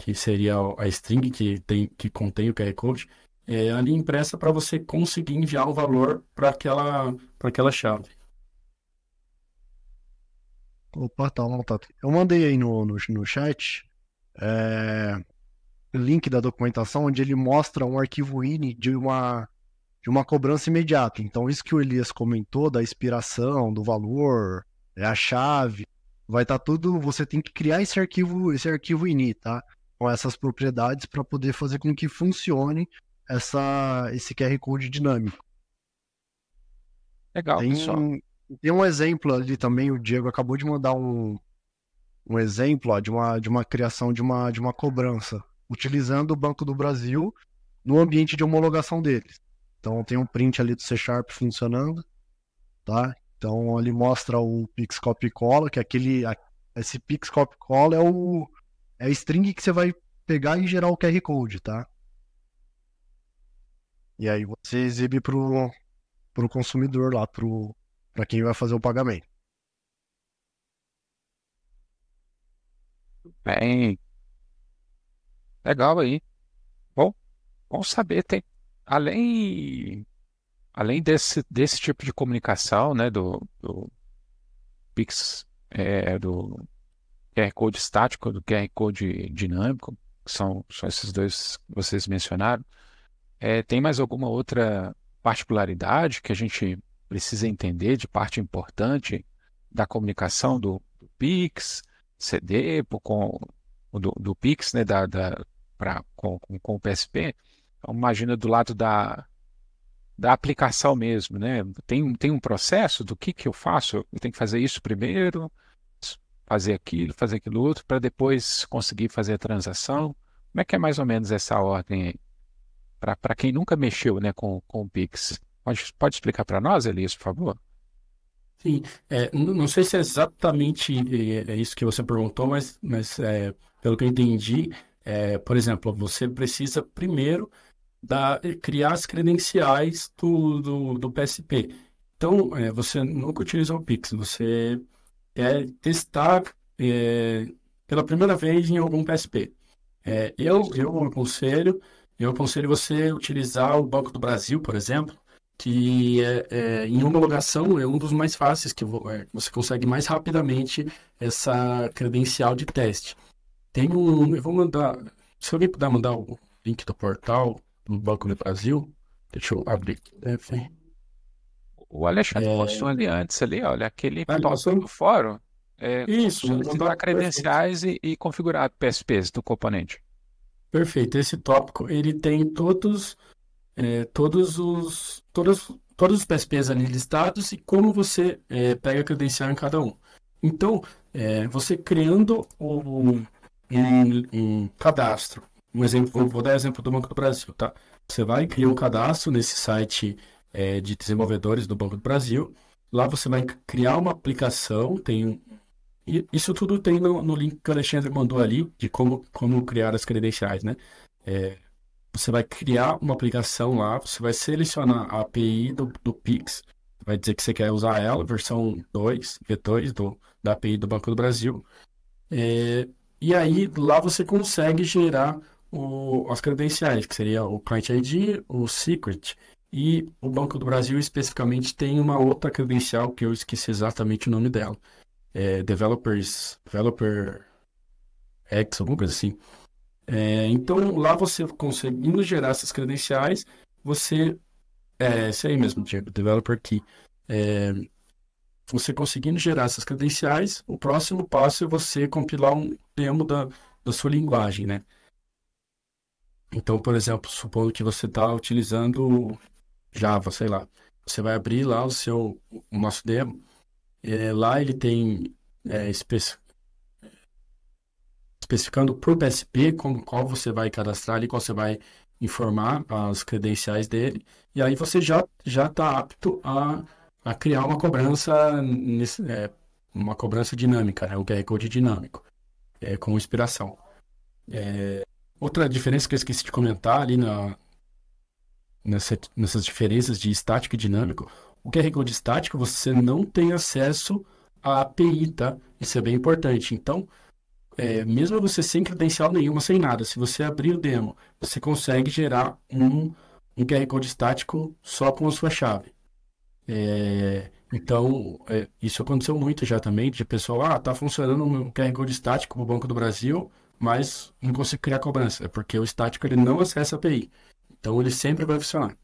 que seria a string que, tem, que contém o QR Code, é ali impressa para você conseguir enviar o valor para aquela, aquela chave. Opa, tá, tá. Eu mandei aí no, no, no chat é, link da documentação onde ele mostra um arquivo INI de uma, de uma cobrança imediata. Então, isso que o Elias comentou da expiração, do valor, é a chave, vai estar tá tudo. Você tem que criar esse arquivo, esse arquivo INI, tá? com essas propriedades para poder fazer com que funcione essa, esse QR Code dinâmico. Legal, tem, pessoal. Tem um exemplo ali também, o Diego acabou de mandar um, um exemplo ó, de, uma, de uma criação de uma, de uma cobrança, utilizando o Banco do Brasil no ambiente de homologação deles. Então tem um print ali do C Sharp funcionando, tá? Então ele mostra o Pix Copy Cola, que é aquele, esse Pix Copy Cola é o, é a string que você vai pegar e gerar o QR Code, tá? E aí você exibe pro, pro consumidor lá, pro, quem vai fazer o pagamento. Bem, legal aí. Bom, bom saber, tem além além desse, desse tipo de comunicação, né, do, do Pix, é, do QR Code estático do QR Code dinâmico, que são, são esses dois que vocês mencionaram. É, tem mais alguma outra particularidade que a gente precisa entender de parte importante da comunicação do, do Pix, CD, com, do, do Pix, né, da, da, pra, com, com, com o PSP? Então, imagina do lado da, da aplicação mesmo, né? Tem, tem um processo do que, que eu faço? Eu tenho que fazer isso primeiro, fazer aquilo, fazer aquilo outro, para depois conseguir fazer a transação? Como é que é mais ou menos essa ordem aí? Para quem nunca mexeu né, com, com o Pix. Pode, pode explicar para nós, Elias, por favor? Sim, é, não sei se é exatamente é, é isso que você perguntou, mas, mas é, pelo que eu entendi, é, por exemplo, você precisa primeiro da, criar as credenciais do, do, do PSP. Então, é, você nunca utiliza o Pix, você quer testar pela primeira vez em algum PSP. Eu, eu aconselho, eu aconselho você utilizar o Banco do Brasil, por exemplo, que é, é, em homologação é um dos mais fáceis, que é, você consegue mais rapidamente essa credencial de teste. Tem um, eu vou mandar, se alguém puder mandar o link do portal do Banco do Brasil, deixa eu abrir aqui. Deve... O Alexandre é... postou ali antes, ali, olha, aquele ah, do fórum. É, Isso, dar credenciais e, e, configurar PSPs do componente. Perfeito. Esse tópico ele tem todos, é, todos os todos, todos os PSPs ali listados e como você é, pega credencial em cada um. Então, é, você criando um, um, um, cadastro. Um exemplo, vou dar exemplo do Banco do Brasil, tá? Você vai criar um cadastro nesse site é, de desenvolvedores do Banco do Brasil. Lá você vai criar uma aplicação, tem e isso tudo tem no, no, link que o Alexandre mandou ali, de como, como criar as credenciais, né? É, você vai criar uma aplicação lá, você vai selecionar a API do, do Pix, vai dizer que você quer usar ela, versão 2, V2 do, da API do Banco do Brasil. É, e aí lá você consegue gerar o, as credenciais, que seria o Client ID, o Secret, e o Banco do Brasil especificamente tem uma outra credencial que eu esqueci exatamente o nome dela é, developers, developer X, alguma coisa assim. É, então lá você conseguindo gerar essas credenciais, você é isso aí mesmo, Diego, developer key. É, você conseguindo gerar essas credenciais, o próximo passo é você compilar um demo da, da sua linguagem, né? Então, por exemplo, supondo que você está utilizando Java, sei lá. Você vai abrir lá o seu o nosso demo é, lá ele tem é, especi... especificando por PSP como, qual você vai cadastrar ali, qual você vai informar as credenciais dele. E aí você já já está apto a, a criar uma cobrança nesse, é, uma cobrança dinâmica, né? o QR Code dinâmico, é, com inspiração. É, outra diferença que eu esqueci de comentar ali na, nessa, nessas diferenças de estático e dinâmico, o QR Code estático você não tem acesso à API, tá? Isso é bem importante. Então, é, mesmo você sem credencial nenhuma, sem nada, se você abrir o demo, você consegue gerar um, um QR Code estático só com a sua chave. É, então, é, isso aconteceu muito já também, de pessoal, ah, tá funcionando um QR Code estático no Banco do Brasil, mas não consigo criar cobrança, é porque o estático ele não acessa a API. Então, ele sempre vai funcionar.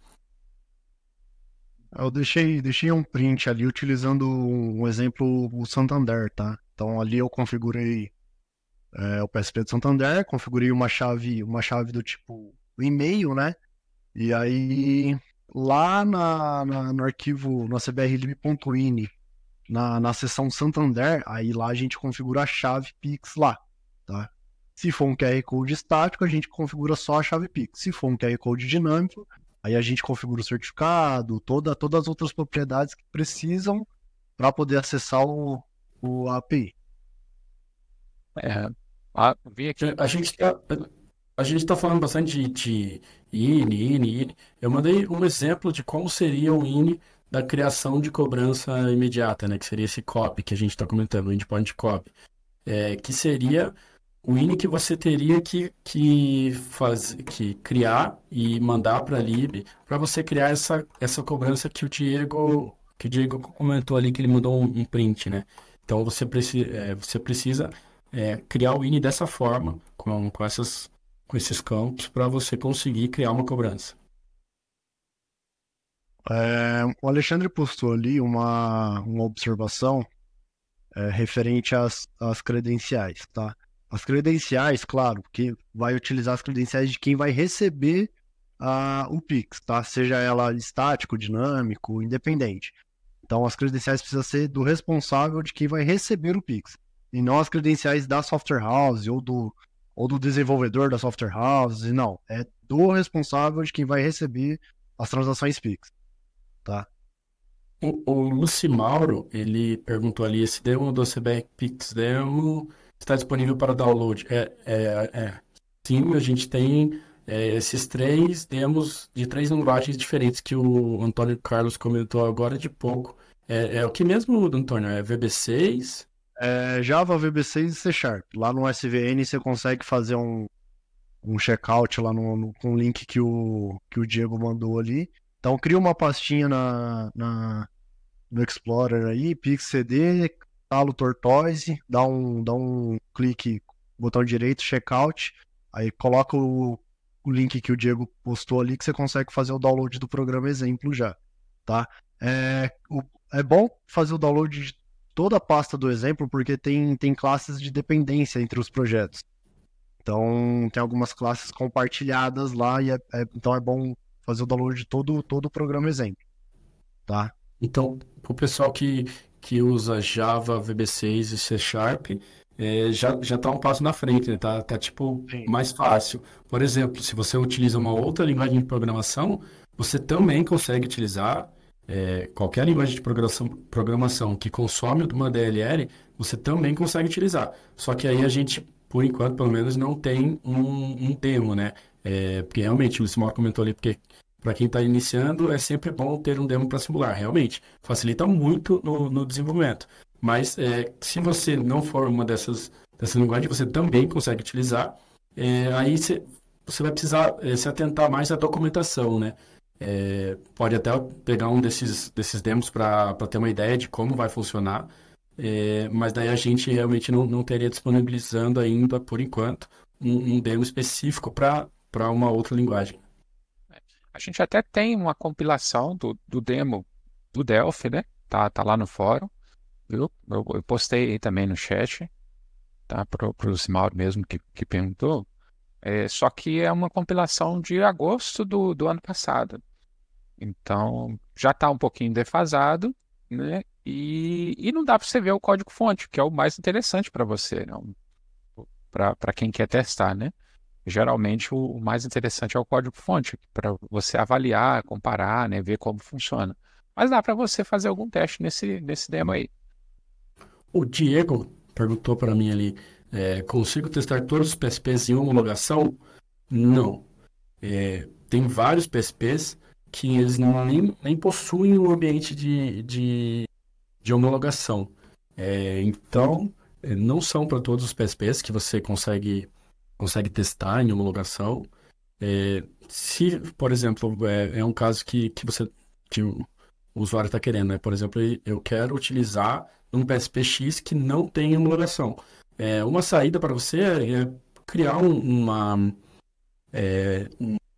Eu deixei, deixei um print ali utilizando um exemplo, o Santander, tá? Então ali eu configurei é, o PSP do Santander, configurei uma chave, uma chave do tipo e-mail, né? E aí lá na, na no arquivo, no cbrlib.ini, na, na seção Santander, aí lá a gente configura a chave Pix lá, tá? Se for um QR Code estático, a gente configura só a chave Pix. Se for um QR Code dinâmico, Aí a gente configura o certificado, toda, todas as outras propriedades que precisam para poder acessar o, o API. É, a, vi aqui. a gente está a gente está falando bastante de, de INI, INI, INI. Eu mandei um exemplo de como seria o INI da criação de cobrança imediata, né? Que seria esse COP que a gente está comentando, o Endpoint COP. É, que seria o INI que você teria que, que, faz, que criar e mandar para a lib para você criar essa, essa cobrança que o Diego que o Diego comentou ali que ele mandou um, print, né? Então você, preci, é, você precisa é, criar o INI dessa forma, com, com, essas, com esses campos, para você conseguir criar uma cobrança. É, o Alexandre postou ali uma, uma observação é, referente às, às credenciais, tá? As credenciais, claro, porque vai utilizar as credenciais de quem vai receber uh, o Pix, tá? Seja ela estático, dinâmico, independente. Então, as credenciais precisam ser do responsável de quem vai receber o Pix. E não as credenciais da software house ou do, ou do desenvolvedor da software house. Não, é do responsável de quem vai receber as transações Pix. tá? O, o Lucimauro, ele perguntou ali, esse demo do CBR Pix Demo está disponível para download? É, é, é. Sim, a gente tem é, esses três demos de três linguagens diferentes que o Antônio Carlos comentou agora de pouco. É, é o que mesmo, Antônio? É VB6? É Java, VB6 e C Sharp. Lá no SVN você consegue fazer um, um checkout lá no, no, com o link que o, que o Diego mandou ali. Então cria uma pastinha na, na no Explorer aí, PixCD, talo Tortoise, dá um, dá um clique, botão direito, checkout, aí coloca o, o link que o Diego postou ali que você consegue fazer o download do programa exemplo já, tá? É, o, é bom fazer o download de toda a pasta do exemplo porque tem, tem classes de dependência entre os projetos. Então tem algumas classes compartilhadas lá e é, é, então é bom fazer o download de todo, todo o programa exemplo, tá? Então, para o pessoal que, que usa Java, VB6 e C Sharp, é, já, já tá um passo na frente, né? Tá, tá tipo Sim. mais fácil. Por exemplo, se você utiliza uma outra linguagem de programação, você também consegue utilizar é, qualquer linguagem de programação, programação que consome uma DLL, você também consegue utilizar. Só que aí a gente, por enquanto, pelo menos, não tem um, um termo, né? É, porque realmente, o Simão comentou ali, porque para quem está iniciando, é sempre bom ter um demo para simular, realmente. Facilita muito no, no desenvolvimento. Mas é, se você não for uma dessas, dessas linguagens, você também consegue utilizar. É, aí você, você vai precisar é, se atentar mais à documentação, né? É, pode até pegar um desses, desses demos para ter uma ideia de como vai funcionar. É, mas daí a gente realmente não, não teria disponibilizando ainda, por enquanto, um, um demo específico para uma outra linguagem. A gente até tem uma compilação do, do demo do Delphi, né? Tá, tá lá no fórum, viu? Eu, eu postei também no chat, tá? Pro, pro Simauro mesmo que, que perguntou. É, só que é uma compilação de agosto do, do ano passado. Então, já está um pouquinho defasado, né? E, e não dá para você ver o código-fonte, que é o mais interessante para você, não? Para quem quer testar, né? Geralmente o, mais interessante é o código-fonte, para você avaliar, comparar, né, ver como funciona. Mas dá para você fazer algum teste nesse, nesse demo aí. O Diego perguntou para mim ali, é, consigo testar todos os PSPs em homologação? Não. É, tem vários PSPs que eles nem, nem possuem um ambiente de, de, de homologação. É, então, é, não são para todos os PSPs que você consegue consegue testar em homologação. É, se, por exemplo, é, é, um caso que, que você que o usuário está querendo, né? Por exemplo, eu quero utilizar um PSPX que não tem homologação. É, uma saída para você é criar um, uma, é,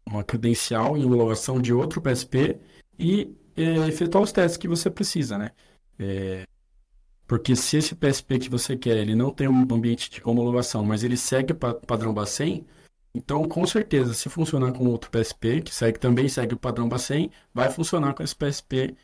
uma credencial em homologação de outro PSP e é, efetuar os testes que você precisa, né? É, porque se esse PSP que você quer, ele não tem um ambiente de homologação, mas ele segue o padrão Bacen, então com certeza, se funcionar com outro PSP, que segue, também segue o padrão Bacen, vai funcionar com esse PSP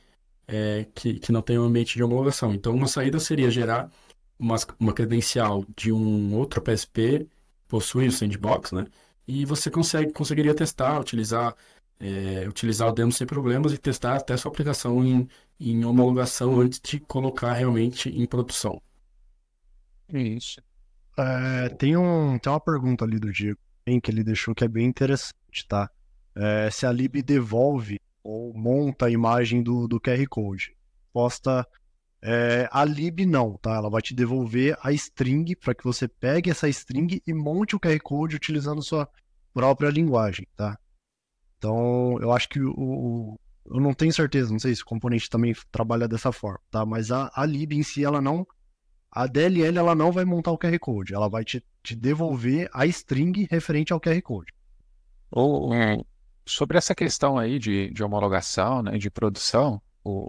é, que, que não tem um ambiente de homologação. Então uma saída seria gerar uma, uma credencial de um outro PSP, possui o sandbox, né? E você consegue, conseguiria testar, utilizar é, utilizar o demo sem problemas e testar até sua aplicação em, em homologação antes de colocar realmente em produção. Isso. É, tem, um, tem uma pergunta ali do Diego que ele deixou que é bem interessante, tá? É, se a lib devolve ou monta a imagem do, do QR Code. Posta é, a lib não, tá? Ela vai te devolver a string para que você pegue essa string e monte o QR Code utilizando sua própria linguagem, tá? Então, eu acho que o, o, eu não tenho certeza, não sei se o componente também trabalha dessa forma, tá? Mas a, a lib em si, ela não. A DLL ela não vai montar o QR Code, ela vai te, te devolver a string referente ao QR Code. Ou, sobre essa questão aí de, de homologação, né, de produção, o,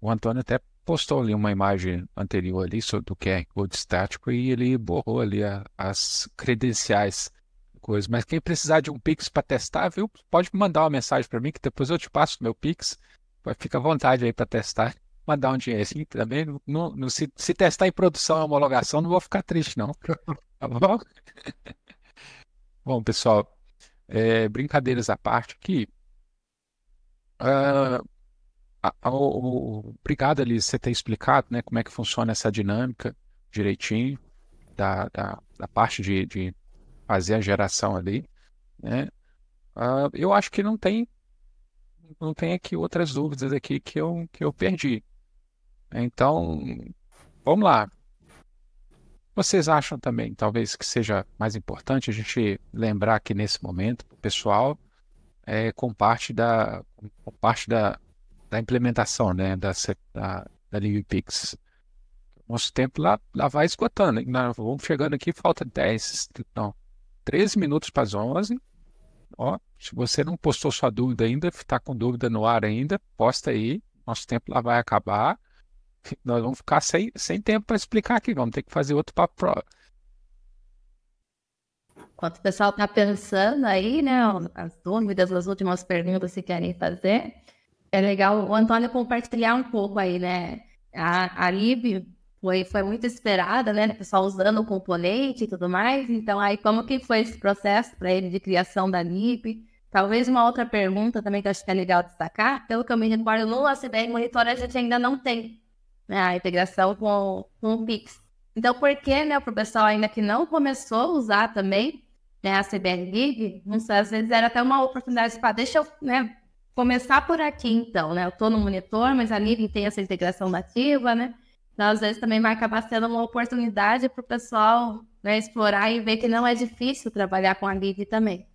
o Antônio até postou ali uma imagem anterior ali do QR Code estático e ele borrou ali a, as credenciais coisa. Mas quem precisar de um Pix para testar, viu? Pode mandar uma mensagem para mim que depois eu te passo o meu Pix. Fica à vontade aí para testar. Mandar um dinheiro assim também. Não, não, se, se testar em produção e homologação, não vou ficar triste, não. Tá bom? bom, pessoal, é, brincadeiras à parte aqui. Uh, obrigado, ali você ter explicado né, como é que funciona essa dinâmica direitinho da, da, da parte de, de, fazer a geração ali. Né? Uh, eu acho que não tem não tem aqui outras dúvidas aqui que eu, que eu perdi. Então, vamos lá. Vocês acham também, talvez, que seja mais importante a gente lembrar que nesse momento, o pessoal, é, com parte da, com parte da, da implementação né, da, da, da LibPix. Nosso tempo lá, lá vai esgotando. Vamos chegando aqui, falta 10, não, 13 minutos para as 11. Ó, se você não postou sua dúvida ainda, está com dúvida no ar ainda, posta aí. Nosso tempo lá vai acabar. Nós vamos ficar sem, sem tempo para explicar aqui. Vamos ter que fazer outro papo pro... Enquanto o pessoal está pensando aí, né, as dúvidas, as últimas perguntas que querem fazer, é legal o Antônio compartilhar um pouco aí, né? A, a Lib foi, foi muito esperada, né? O pessoal usando o componente e tudo mais. Então, aí, como que foi esse processo para ele de criação da Lib? Talvez uma outra pergunta também que eu acho que é legal destacar, pelo que eu me recordo, no ACBR Monitor a gente ainda não tem né, a integração com, com o Pix. Então, por que, né, para o pessoal ainda que não começou a usar também né, a CBR League, às vezes era até uma oportunidade para deixa eu né, começar por aqui, então, né? Eu estou no monitor, mas a Living tem essa integração nativa, né? Então, às vezes, também vai acabar sendo uma oportunidade para o pessoal né, explorar e ver que não é difícil trabalhar com a Living também.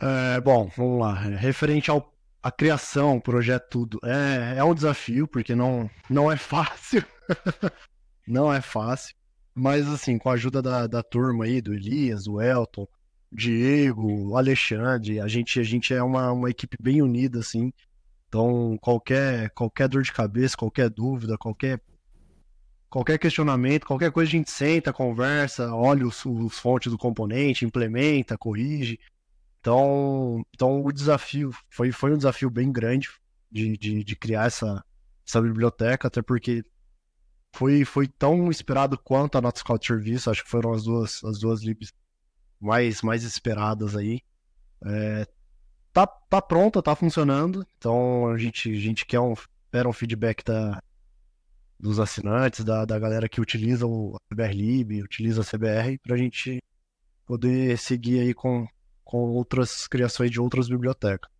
É, bom, vamos lá. Referente ao a criação, o projeto, tudo, é, é um desafio, porque não, não é fácil. não é fácil. Mas, assim, com a ajuda da, da turma aí, do Elias, do Elton, Diego, Alexandre, a gente, a gente é uma, uma equipe bem unida, assim. Então, qualquer, qualquer dor de cabeça, qualquer dúvida, qualquer, qualquer questionamento, qualquer coisa a gente senta, conversa, olha os, os fontes do componente, implementa, corrige. Então, então o desafio foi, foi um desafio bem grande de, de, de criar essa, essa biblioteca, até porque foi, foi tão esperado quanto a Nota Scout Serviço, acho que foram as duas, as duas libs mais, mais esperadas aí. É, tá, tá pronta, tá funcionando. Então a gente, a gente quer um, espera um feedback da, dos assinantes, da, da galera que utiliza o CBRLib, utiliza a CBR, para a gente poder seguir aí com, com outras criações de outras bibliotecas.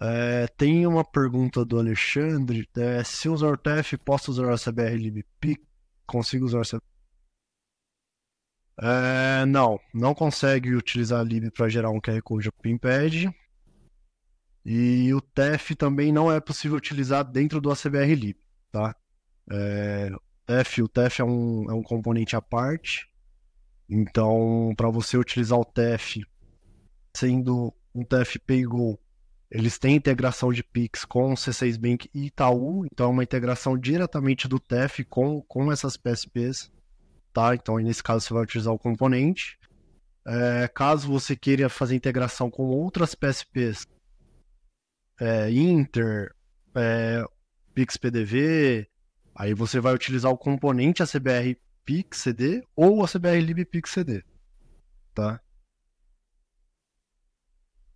É, tem uma pergunta do Alexandre. É, se usar o TF, posso usar a CBR Consigo usar a CBR é, não, não consegue utilizar a lib para gerar um QR Code para Pimpad. E o TEF também não é possível utilizar dentro do ACBR lib, tá? É, TEF, o TEF é um, é um componente à parte. Então, para você utilizar o TEF sendo um TEF Paygo, eles têm integração de Pix com o C6 Bank e Itaú, então é uma integração diretamente do TEF com, com essas PSPs tá? Então, nesse caso, você vai utilizar o componente. É, caso você queira fazer integração com outras PSPs, é, Inter, é, PixPDV, aí você vai utilizar o componente ACBR PixCD ou ACBR Lib PixCD, tá?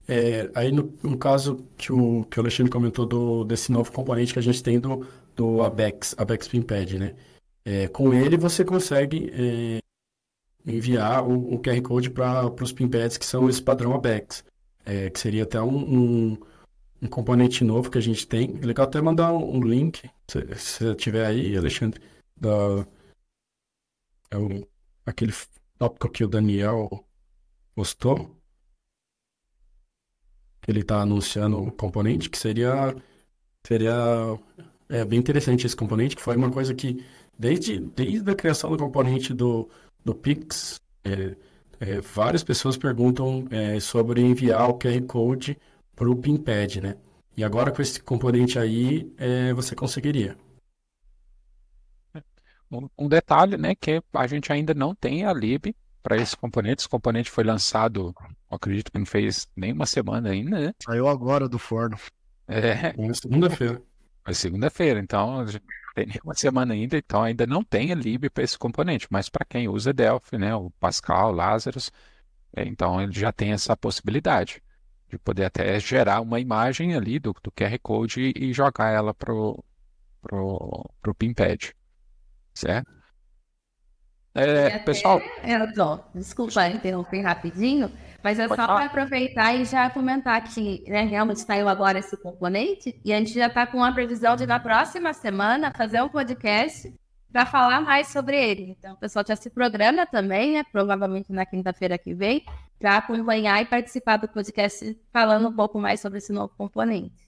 É, aí no, no, caso que o, que o Alexandre comentou do, desse novo componente que a gente tem do, do Abex, Abex Pimpad, né? É, com ele você consegue é, enviar o, o, QR Code para os pinpads que são esse padrão ABEX, é, que seria até um, um, um, componente novo que a gente tem. Legal até mandar um, um link, se, se tiver aí, Alexandre, da, é o, aquele tópico que o Daniel postou, que ele está anunciando o componente, que seria, seria é, bem interessante esse componente, que foi uma coisa que Desde, desde a criação do componente do, do Pix, é, é, várias pessoas perguntam é, sobre enviar o QR Code para o PinPad, né? E agora com esse componente aí, é, você conseguiria. Um, um, detalhe, né, que a gente ainda não tem a lib para esse componente. Esse componente foi lançado, acredito que não fez nem uma semana ainda, né? Saiu agora do forno. É. Segunda-feira. Foi segunda-feira, então tem uma semana ainda, então ainda não tem a lib para esse componente, mas para quem usa Delphi, né, o Pascal, Lazarus, é, então ele já tem essa possibilidade de de poder até gerar uma imagem ali do, do QR Code e, e jogar ela pro, pro, pro PinPad, certo? É, até, pessoal. É, desculpa interromper rapidinho, mas é só para aproveitar e já comentar que né, realmente saiu agora esse componente e a gente já está com uma previsão de na próxima semana fazer um podcast para falar mais sobre ele. Então, o pessoal já se programa também, né, provavelmente na quinta-feira que vem, para acompanhar e participar do podcast falando um pouco mais sobre esse novo componente.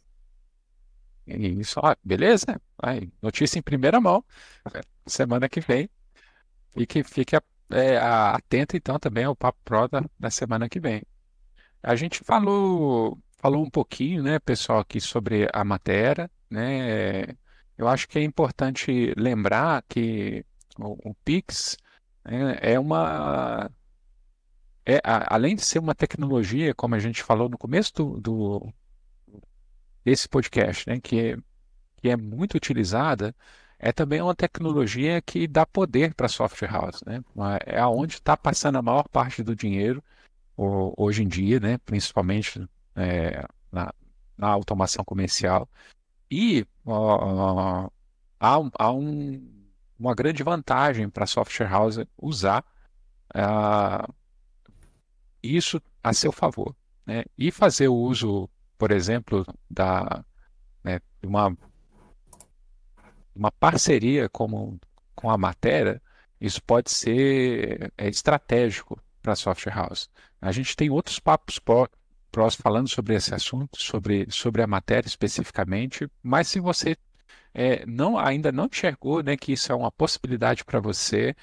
Isso, ó, beleza? Aí, notícia em primeira mão, semana que vem. E que fique é, atento então também ao Papo Pro da, semana que vem. A gente falou, falou um pouquinho, né, pessoal, aqui sobre a matéria, né? Eu acho que é importante lembrar que o, o Pix né, é uma é, a, além de ser uma tecnologia, como a gente falou no começo do, do desse podcast, né, que, é, que é muito utilizada, é também uma tecnologia que dá poder para a software house, né? É aonde está passando a maior parte do dinheiro hoje em dia, né? Principalmente é, na, na, automação comercial. E há, há um, uma grande vantagem para a software house usar uh, isso a seu favor, né? E fazer o uso, por exemplo, da né, uma uma parceria como, com a matéria, isso pode ser é, estratégico para a software house. A gente tem outros papos prós falando sobre esse assunto, sobre, sobre a matéria especificamente, mas se você é, não ainda não enxergou né, que isso é uma possibilidade para você,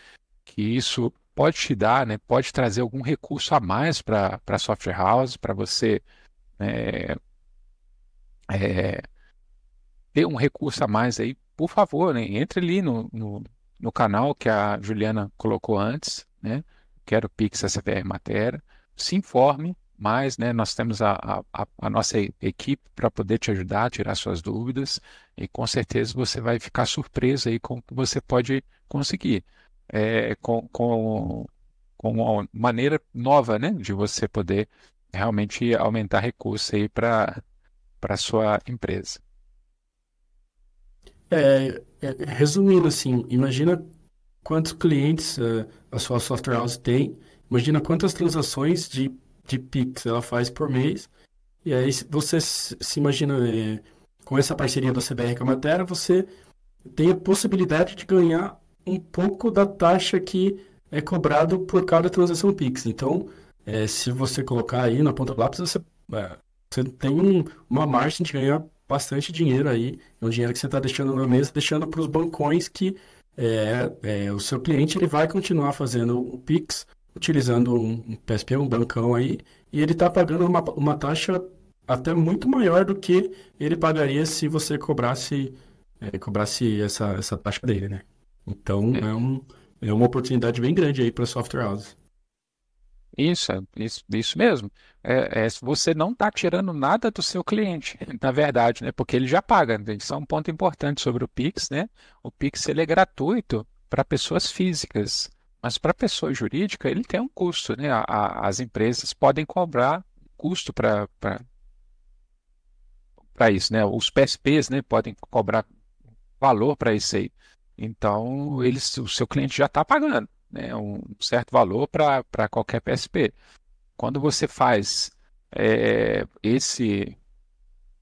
que isso pode te dar, né, pode trazer algum recurso a mais para a software house, para você é, é, ter um recurso a mais aí por favor, né, entre ali no, no, no, canal que a Juliana colocou antes, né? Quero Pix SPR Matéria. Se informe mais, né? Nós temos a, a, a nossa equipe para poder te ajudar tirar suas dúvidas e com certeza você vai ficar surpreso aí com o que você pode conseguir. É, com, com, com uma maneira nova, né? De você poder realmente aumentar recursos aí para a sua empresa. É, é, resumindo assim, imagina quantos clientes uh, a sua software house tem, imagina quantas transações de, de Pix ela faz por mês, e aí você se imagina é, com essa parceria da CBR com a Matéria, você tem a possibilidade de ganhar um pouco da taxa que é cobrado por cada transação Pix. Então, é, se você colocar aí na ponta do lápis, você, é, você tem um, uma margem de ganhar bastante dinheiro aí, é um dinheiro que você está deixando na mesa, deixando para os bancões que é, é, o seu cliente ele vai continuar fazendo o Pix, utilizando um PSP, um bancão aí, e ele está pagando uma, uma taxa até muito maior do que ele pagaria se você cobrasse, é, cobrasse essa, essa taxa dele, né? Então é, é um, é uma oportunidade bem grande aí para software houses. Isso, isso, isso mesmo. É, é, você não está tirando nada do seu cliente, na verdade, né? Porque ele já paga. Né? Isso é um ponto importante sobre o Pix, né? O Pix ele é gratuito para pessoas físicas, mas para pessoa jurídica ele tem um custo, né? A, a, as empresas podem cobrar custo para para isso, né? Os PSPs, né, podem cobrar valor para isso aí. Então, eles, o seu cliente já está pagando né, um certo valor para qualquer PSP. Quando você faz é, esse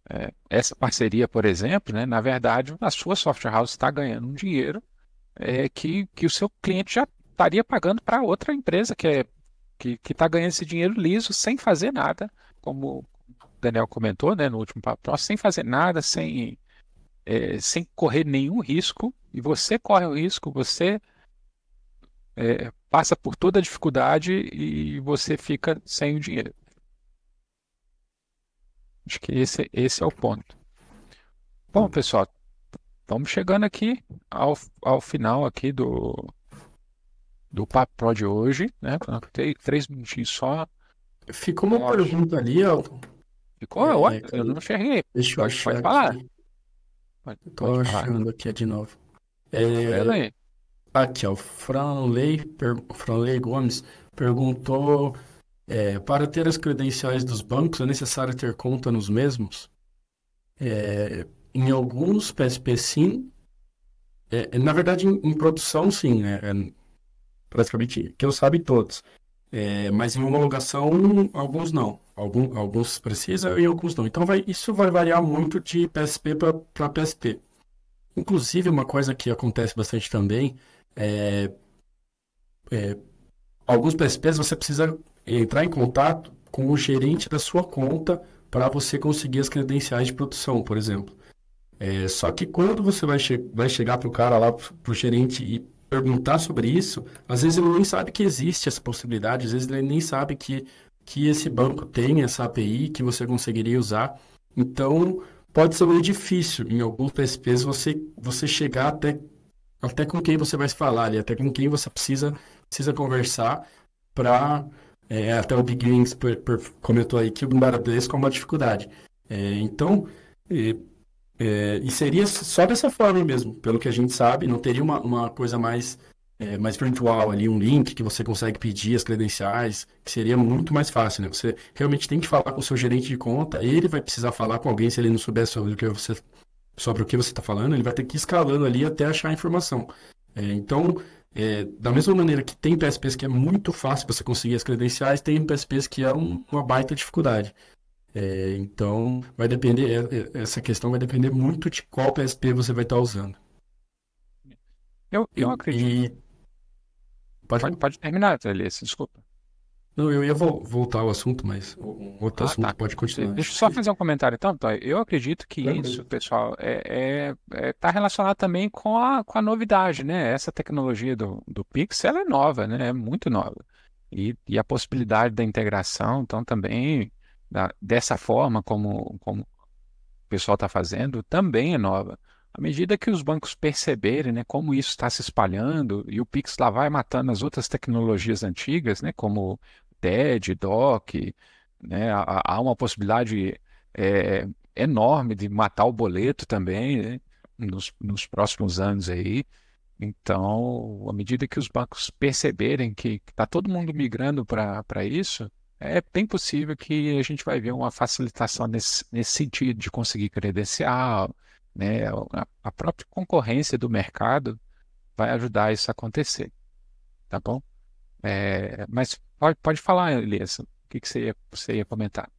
é, essa parceria, por exemplo, né, na verdade, a sua software house está ganhando um dinheiro é, que, que o seu cliente já estaria pagando para outra empresa que é, que está ganhando esse dinheiro liso sem fazer nada, como o Daniel comentou né, no último papo, sem fazer nada, sem, é, sem correr nenhum risco, e você corre o risco, você é, passa por toda a dificuldade e você fica sem o dinheiro. Acho que esse, esse é o ponto. Bom, pessoal, vamos chegando aqui ao, ao final aqui do, do Papo Pro de hoje, né? Tem três minutinhos só. Ficou uma pergunta ali, Elton. Ficou? É, Olha, eu não enxerguei. Deixa eu achar. Pode falar. Pode, Tô achando aqui de novo. É, Aqui, o Franley, per... Franley Gomes perguntou É, para ter as credenciais dos bancos, é necessário ter conta nos mesmos? É, em alguns PSP, sim. É, na verdade, em, em, produção, sim. Né? É, praticamente, que eu sabe todos. É, mas em homologação, alguns não. Algum, alguns precisam e alguns não. Então, vai, isso vai variar muito de PSP para PSP. Inclusive, uma coisa que acontece bastante também é, é alguns PSPs você precisa entrar em contato com o gerente da sua conta para você conseguir as credenciais de produção, por exemplo. É, só que quando você vai, che vai chegar para o cara lá, para o gerente e perguntar sobre isso, às vezes ele nem sabe que existe essa possibilidade, às vezes ele nem sabe que, que esse banco tem essa API que você conseguiria usar. Então, pode ser meio difícil em alguns PSPs você, você chegar até, até com quem você vai falar ali, até com quem você precisa, precisa conversar para é, até o Big Wings comentou aí que o Bangladesh é uma dificuldade. É, então, é, é, e seria só dessa forma mesmo, pelo que a gente sabe, não teria uma, uma coisa mais, é, mais virtual ali, um link que você consegue pedir as credenciais, que seria muito mais fácil, né? Você realmente tem que falar com o seu gerente de conta, ele vai precisar falar com alguém se ele não souber sobre o que você sobre o que você está falando, ele vai ter que ir escalando ali até achar a informação. É, então, é, da mesma maneira que tem PSPs que é muito fácil você conseguir as credenciais, tem PSPs que é um, uma baita dificuldade. É, então, vai depender, é, é, essa questão vai depender muito de qual PSP você vai estar usando. Eu, eu acredito. E... Pode, pode, pode terminar, Elias, desculpa. Não, eu ia vo voltar ao assunto, mas outro ah, assunto tá. pode continuar. Deixa eu só fazer um comentário então, então Eu acredito que isso, pessoal, é, é, é, tá relacionado também com a, com a novidade, né? Essa tecnologia do, do Pix, ela é nova, né? É muito nova. E, e a possibilidade da integração, então também da, dessa forma como, como o pessoal está fazendo, também é nova. À medida que os bancos perceberem né, como isso está se espalhando e o Pix lá vai matando as outras tecnologias antigas, né, como TED, DOC, né? Há, uma possibilidade é, enorme de matar o boleto também, né? nos, nos próximos anos aí. Então, à medida que os bancos perceberem que está todo mundo migrando para isso, é bem possível que a gente vai ver uma facilitação nesse, nesse sentido de conseguir credencial, né? A, a própria concorrência do mercado vai ajudar isso a acontecer, tá bom? É, mas Pode, pode falar, Elias. O que, que você, ia, você ia comentar?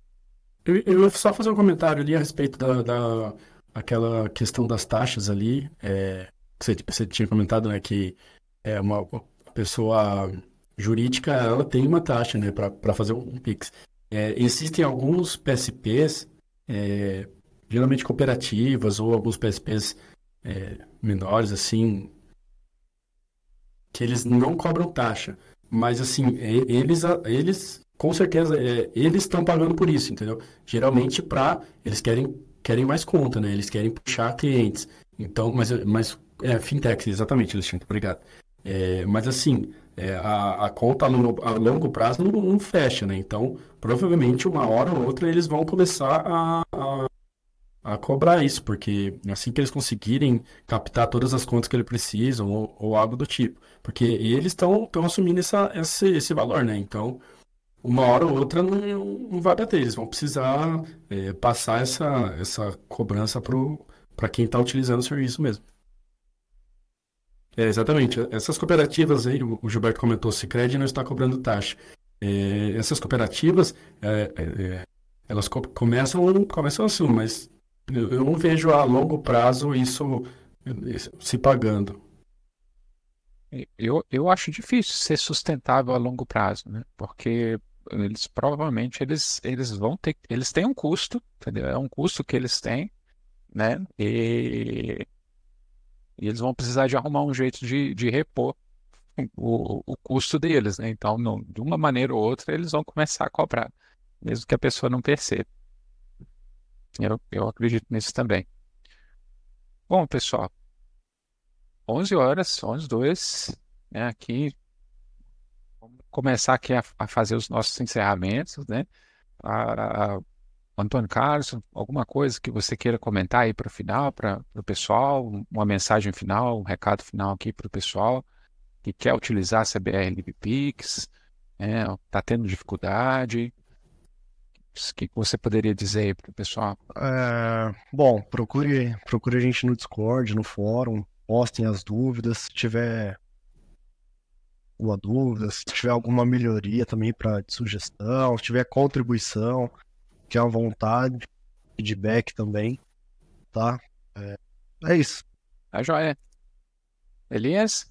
Eu, eu ia só fazer um comentário ali a respeito da, da aquela questão das taxas ali. É, que você, você tinha comentado, né, que é uma pessoa jurídica, ela tem uma taxa, né, para fazer um Pix. É, existem alguns PSPs, é, geralmente cooperativas ou alguns PSPs é, menores, assim, que eles não cobram taxa. Mas, assim, eles, eles com certeza, é, eles estão pagando por isso, entendeu? Geralmente, para eles querem, querem mais conta, né? Eles querem puxar clientes. Então, mas, mas é, fintech, exatamente, Alexandre, obrigado. É, mas, assim, é, a, a conta a longo, a longo prazo não, não, fecha, né? Então, provavelmente, uma hora ou outra, eles vão começar a, a a cobrar isso, porque assim que eles conseguirem captar todas as contas que eles precisam ou, ou algo do tipo, porque eles estão assumindo essa, esse, esse valor, né? Então, uma hora ou outra não, não vai bater, eles vão precisar é, passar essa, essa cobrança para quem está utilizando o serviço mesmo. É, exatamente. Essas cooperativas aí, o Gilberto comentou, o Cicred não está cobrando taxa. É, essas cooperativas, é, é, é elas co começam, começam assim, mas eu não vejo a longo prazo isso se pagando. Eu, eu acho difícil ser sustentável a longo prazo, né? Porque eles provavelmente eles, eles vão ter eles têm um custo, entendeu? É um custo que eles têm, né? E, e eles vão precisar de arrumar um jeito de, de repor o, o custo deles, né? Então, não, de uma maneira ou outra, eles vão começar a cobrar, mesmo que a pessoa não perceba. Eu, eu acredito nisso também. Bom, pessoal, 11 horas, 11, 2, né, aqui, vamos começar aqui a, a fazer os nossos encerramentos, né? A, a, Antônio Carlos, alguma coisa que você queira comentar aí para o final, para o pessoal, uma mensagem final, um recado final aqui para o pessoal que quer utilizar a CBR LibPix, Está é, tá tendo dificuldade? O que você poderia dizer aí para o pessoal? É, bom, procure, procure a gente no Discord, no fórum, postem as dúvidas. Se tiver alguma dúvida, se tiver alguma melhoria também para sugestão, se tiver contribuição, que à vontade, feedback também, tá? É, é isso. Tá joia. Elias,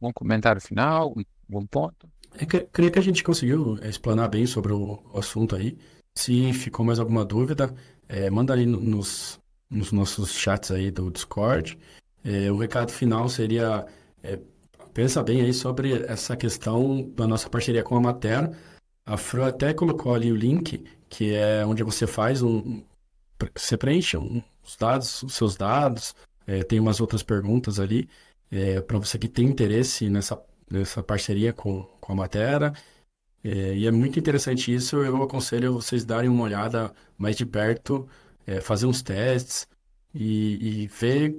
um comentário final, um bom ponto? É, creio que a gente conseguiu é, explanar bem sobre o, assunto aí. Se ficou mais alguma dúvida, é, manda ali nos, nos nossos chats aí do Discord. É, o recado final seria é, pensa bem aí sobre essa questão da nossa parceria com a Mater. A Fran até colocou ali o link, que é onde você faz um. Você preenche os dados, os seus dados, é, tem umas outras perguntas ali, é, para você que tem interesse nessa dessa parceria com, com a Matera. É, e é muito interessante isso. Eu aconselho vocês darem uma olhada mais de perto, é, fazer uns testes e, e, ver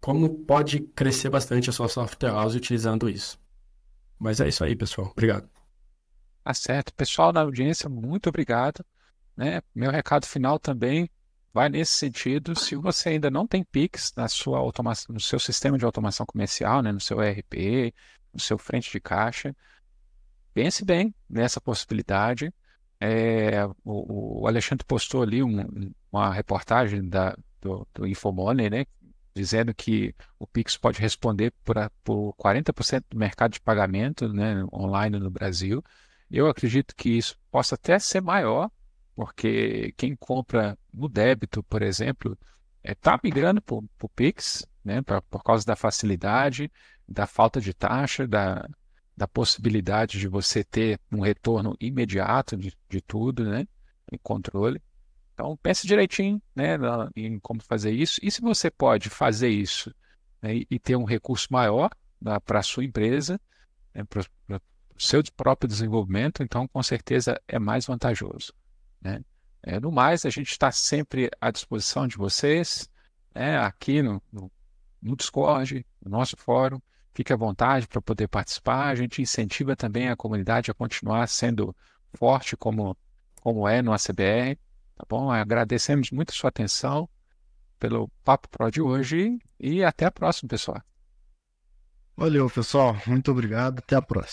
como pode crescer bastante a sua software house utilizando isso. Mas é isso aí, pessoal. Obrigado. Tá certo. Pessoal da audiência, muito obrigado. Né? Meu recado final também vai nesse sentido. Se você ainda não tem Pix na sua automação, no seu sistema de automação comercial, né? no seu ERP, no seu frente de caixa. Pense bem nessa possibilidade. É, o, o, Alexandre postou ali um, uma reportagem da, do, do Infomoney, né, dizendo que o Pix pode responder por, por 40% do mercado de pagamento né, online no Brasil. Eu acredito que isso possa até ser maior, porque quem compra no débito, por exemplo, está é, migrando para o Pix, né, pra, por causa da facilidade, da falta de taxa, da, da possibilidade de você ter um retorno imediato de, de tudo, né, em controle. Então pense direitinho, né, em como fazer isso. E se você pode fazer isso né, e, e, ter um recurso maior né, para a sua empresa, né, para o seu próprio desenvolvimento, então com certeza é mais vantajoso. Né? É, no mais, a gente está sempre à disposição de vocês, né, aqui no, no, no Discord, no nosso fórum. Fique à vontade para poder participar. A gente incentiva também a comunidade a continuar sendo forte como, como é no ACBR. Tá bom? Agradecemos muito a sua atenção pelo Papo Pro de hoje e até a próxima, pessoal. Valeu, pessoal. Muito obrigado. Até a próxima.